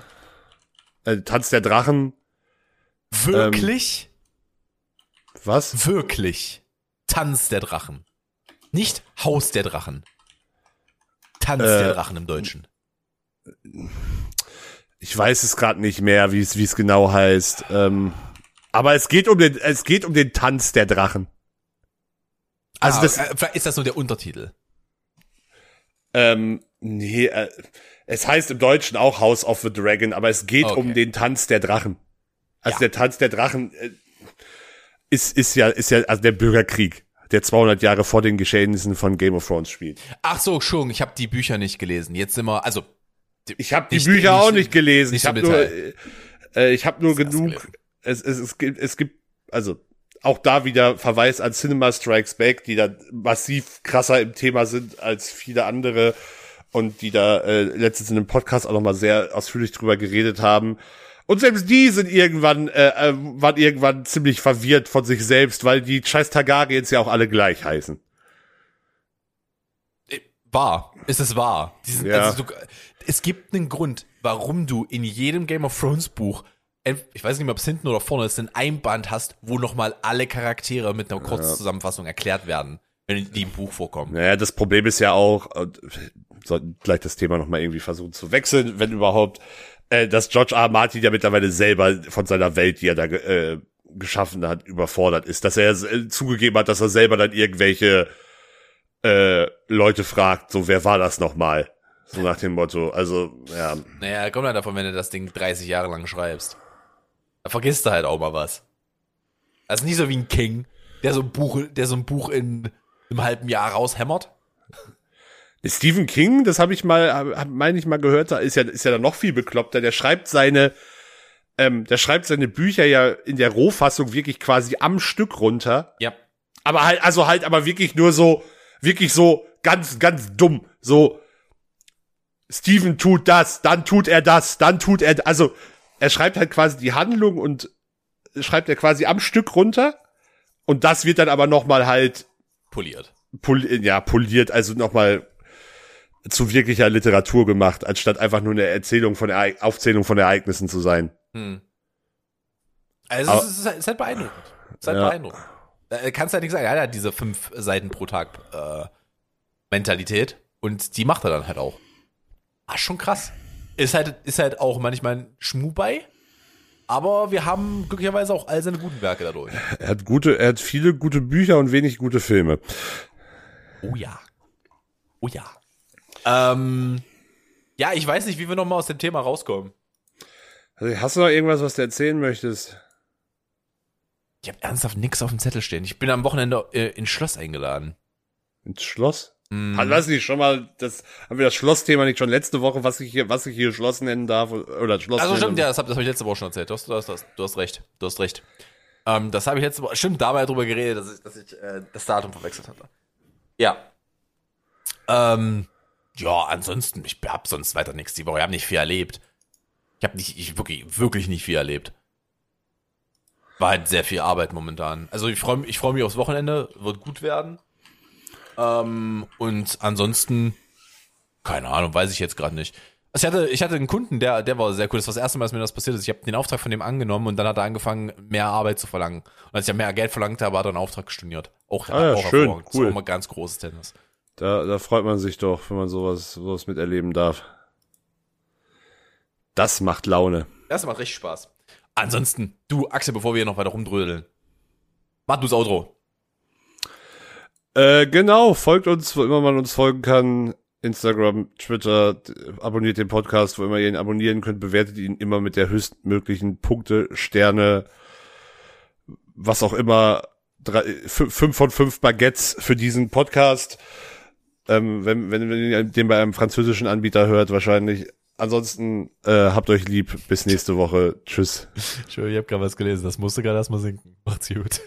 äh, Tanz der Drachen. Wirklich? Ähm, was? Wirklich. Tanz der Drachen. Nicht Haus der Drachen. Tanz äh, der Drachen im Deutschen ich weiß es gerade nicht mehr, wie es wie es genau heißt. Ähm, aber es geht um den es geht um den Tanz der Drachen. Also ah, das äh, ist das nur der Untertitel. Ähm, nee, äh, es heißt im Deutschen auch House of the Dragon, aber es geht okay. um den Tanz der Drachen. Also ja. der Tanz der Drachen äh, ist ist ja ist ja also der Bürgerkrieg, der 200 Jahre vor den Geschehnissen von Game of Thrones spielt. Ach so, schon, ich habe die Bücher nicht gelesen. Jetzt sind wir also ich habe die Bücher nicht, auch nicht gelesen. Nicht ich habe nur, äh, ich habe nur genug. Es, es, es gibt, es gibt, also auch da wieder Verweis an Cinema Strikes Back, die da massiv krasser im Thema sind als viele andere und die da äh, letztens in einem Podcast auch nochmal sehr ausführlich drüber geredet haben. Und selbst die sind irgendwann, äh, äh, waren irgendwann ziemlich verwirrt von sich selbst, weil die scheiß Targaryens ja auch alle gleich heißen. Wahr. Ist es wahr? Sind, ja. also du, es gibt einen Grund, warum du in jedem Game of Thrones Buch, ich weiß nicht mehr, ob es hinten oder vorne ist, ein Einband hast, wo nochmal alle Charaktere mit einer Kurzzusammenfassung erklärt werden, wenn die im Buch vorkommen. Naja, das Problem ist ja auch, sollten gleich das Thema nochmal irgendwie versuchen zu wechseln, wenn überhaupt, äh, dass George R. Martin ja mittlerweile selber von seiner Welt, die er da äh, geschaffen hat, überfordert ist. Dass er äh, zugegeben hat, dass er selber dann irgendwelche äh, Leute fragt, so wer war das nochmal? So nach dem Motto. Also, ja. Naja, kommt halt davon, wenn du das Ding 30 Jahre lang schreibst. Da vergisst du halt auch mal was. Also nicht so wie ein King, der so ein Buch, der so ein Buch in einem halben Jahr raushämmert. Stephen King, das habe ich mal, hab, meine ich mal gehört, da ist ja, ist ja dann noch viel bekloppter. Der schreibt seine, ähm, der schreibt seine Bücher ja in der Rohfassung wirklich quasi am Stück runter. Ja. Aber halt, also halt, aber wirklich nur so, wirklich so ganz, ganz dumm. So, Steven tut das, dann tut er das, dann tut er, also er schreibt halt quasi die Handlung und schreibt er quasi am Stück runter und das wird dann aber noch mal halt poliert. Pol ja, poliert, also noch mal zu wirklicher Literatur gemacht, anstatt einfach nur eine Erzählung von Erei Aufzählung von Ereignissen zu sein. Hm. Also aber, es, ist, es ist halt beeindruckend. Es ist halt ja. beeindruckend. Da kannst du halt nicht sagen, er hat diese fünf Seiten pro Tag äh, Mentalität und die macht er dann halt auch. Ah, schon krass. Ist halt, ist halt auch manchmal ein Schmu bei. Aber wir haben glücklicherweise auch all seine guten Werke dadurch. Er hat gute, er hat viele gute Bücher und wenig gute Filme. Oh ja. Oh ja. Ähm, ja, ich weiß nicht, wie wir nochmal aus dem Thema rauskommen. Also, hast du noch irgendwas, was du erzählen möchtest? Ich habe ernsthaft nichts auf dem Zettel stehen. Ich bin am Wochenende äh, ins Schloss eingeladen. Ins Schloss? Mm. Hat was nicht schon mal, das haben wir das Schlossthema nicht schon letzte Woche, was ich hier, was ich hier Schloss nennen darf oder Schloss. Also stimmt, ja, das habe hab ich letzte Woche schon erzählt. Du hast, du hast, du hast recht, du hast recht. Ähm, das habe ich letzte Woche, stimmt, dabei drüber geredet, dass ich, dass ich äh, das Datum verwechselt hatte. Ja. Ähm, ja, ansonsten, ich hab sonst weiter nichts die Woche. Ich habe nicht viel erlebt. Ich habe nicht, ich wirklich, wirklich nicht viel erlebt. War halt sehr viel Arbeit momentan. Also ich freue ich freu mich aufs Wochenende, wird gut werden. Ähm, und ansonsten, keine Ahnung, weiß ich jetzt gerade nicht. Also ich hatte, ich hatte einen Kunden, der, der war sehr cool. Das war das erste Mal, dass mir das passiert ist. Ich habe den Auftrag von dem angenommen und dann hat er angefangen, mehr Arbeit zu verlangen. Und als ich ja mehr Geld verlangt habe, hat er einen Auftrag gestundiert. Auch, ah, ja, auch schön, cool. Das war immer ganz großes Tennis. Da, da freut man sich doch, wenn man sowas, sowas miterleben darf. Das macht Laune. Das macht richtig Spaß. Ansonsten, du, Axel, bevor wir hier noch weiter rumdrödeln. Mach du's Outro. Äh, genau, folgt uns, wo immer man uns folgen kann. Instagram, Twitter, abonniert den Podcast, wo immer ihr ihn abonnieren könnt, bewertet ihn immer mit der höchstmöglichen Punkte, Sterne, was auch immer, drei, fünf von fünf Baguettes für diesen Podcast. Ähm, wenn, wenn, wenn ihr den bei einem französischen Anbieter hört, wahrscheinlich. Ansonsten äh, habt euch lieb. Bis nächste Woche. Tschüss. Schön, ich habe gerade was gelesen. Das musste gerade erstmal sinken. Macht's gut.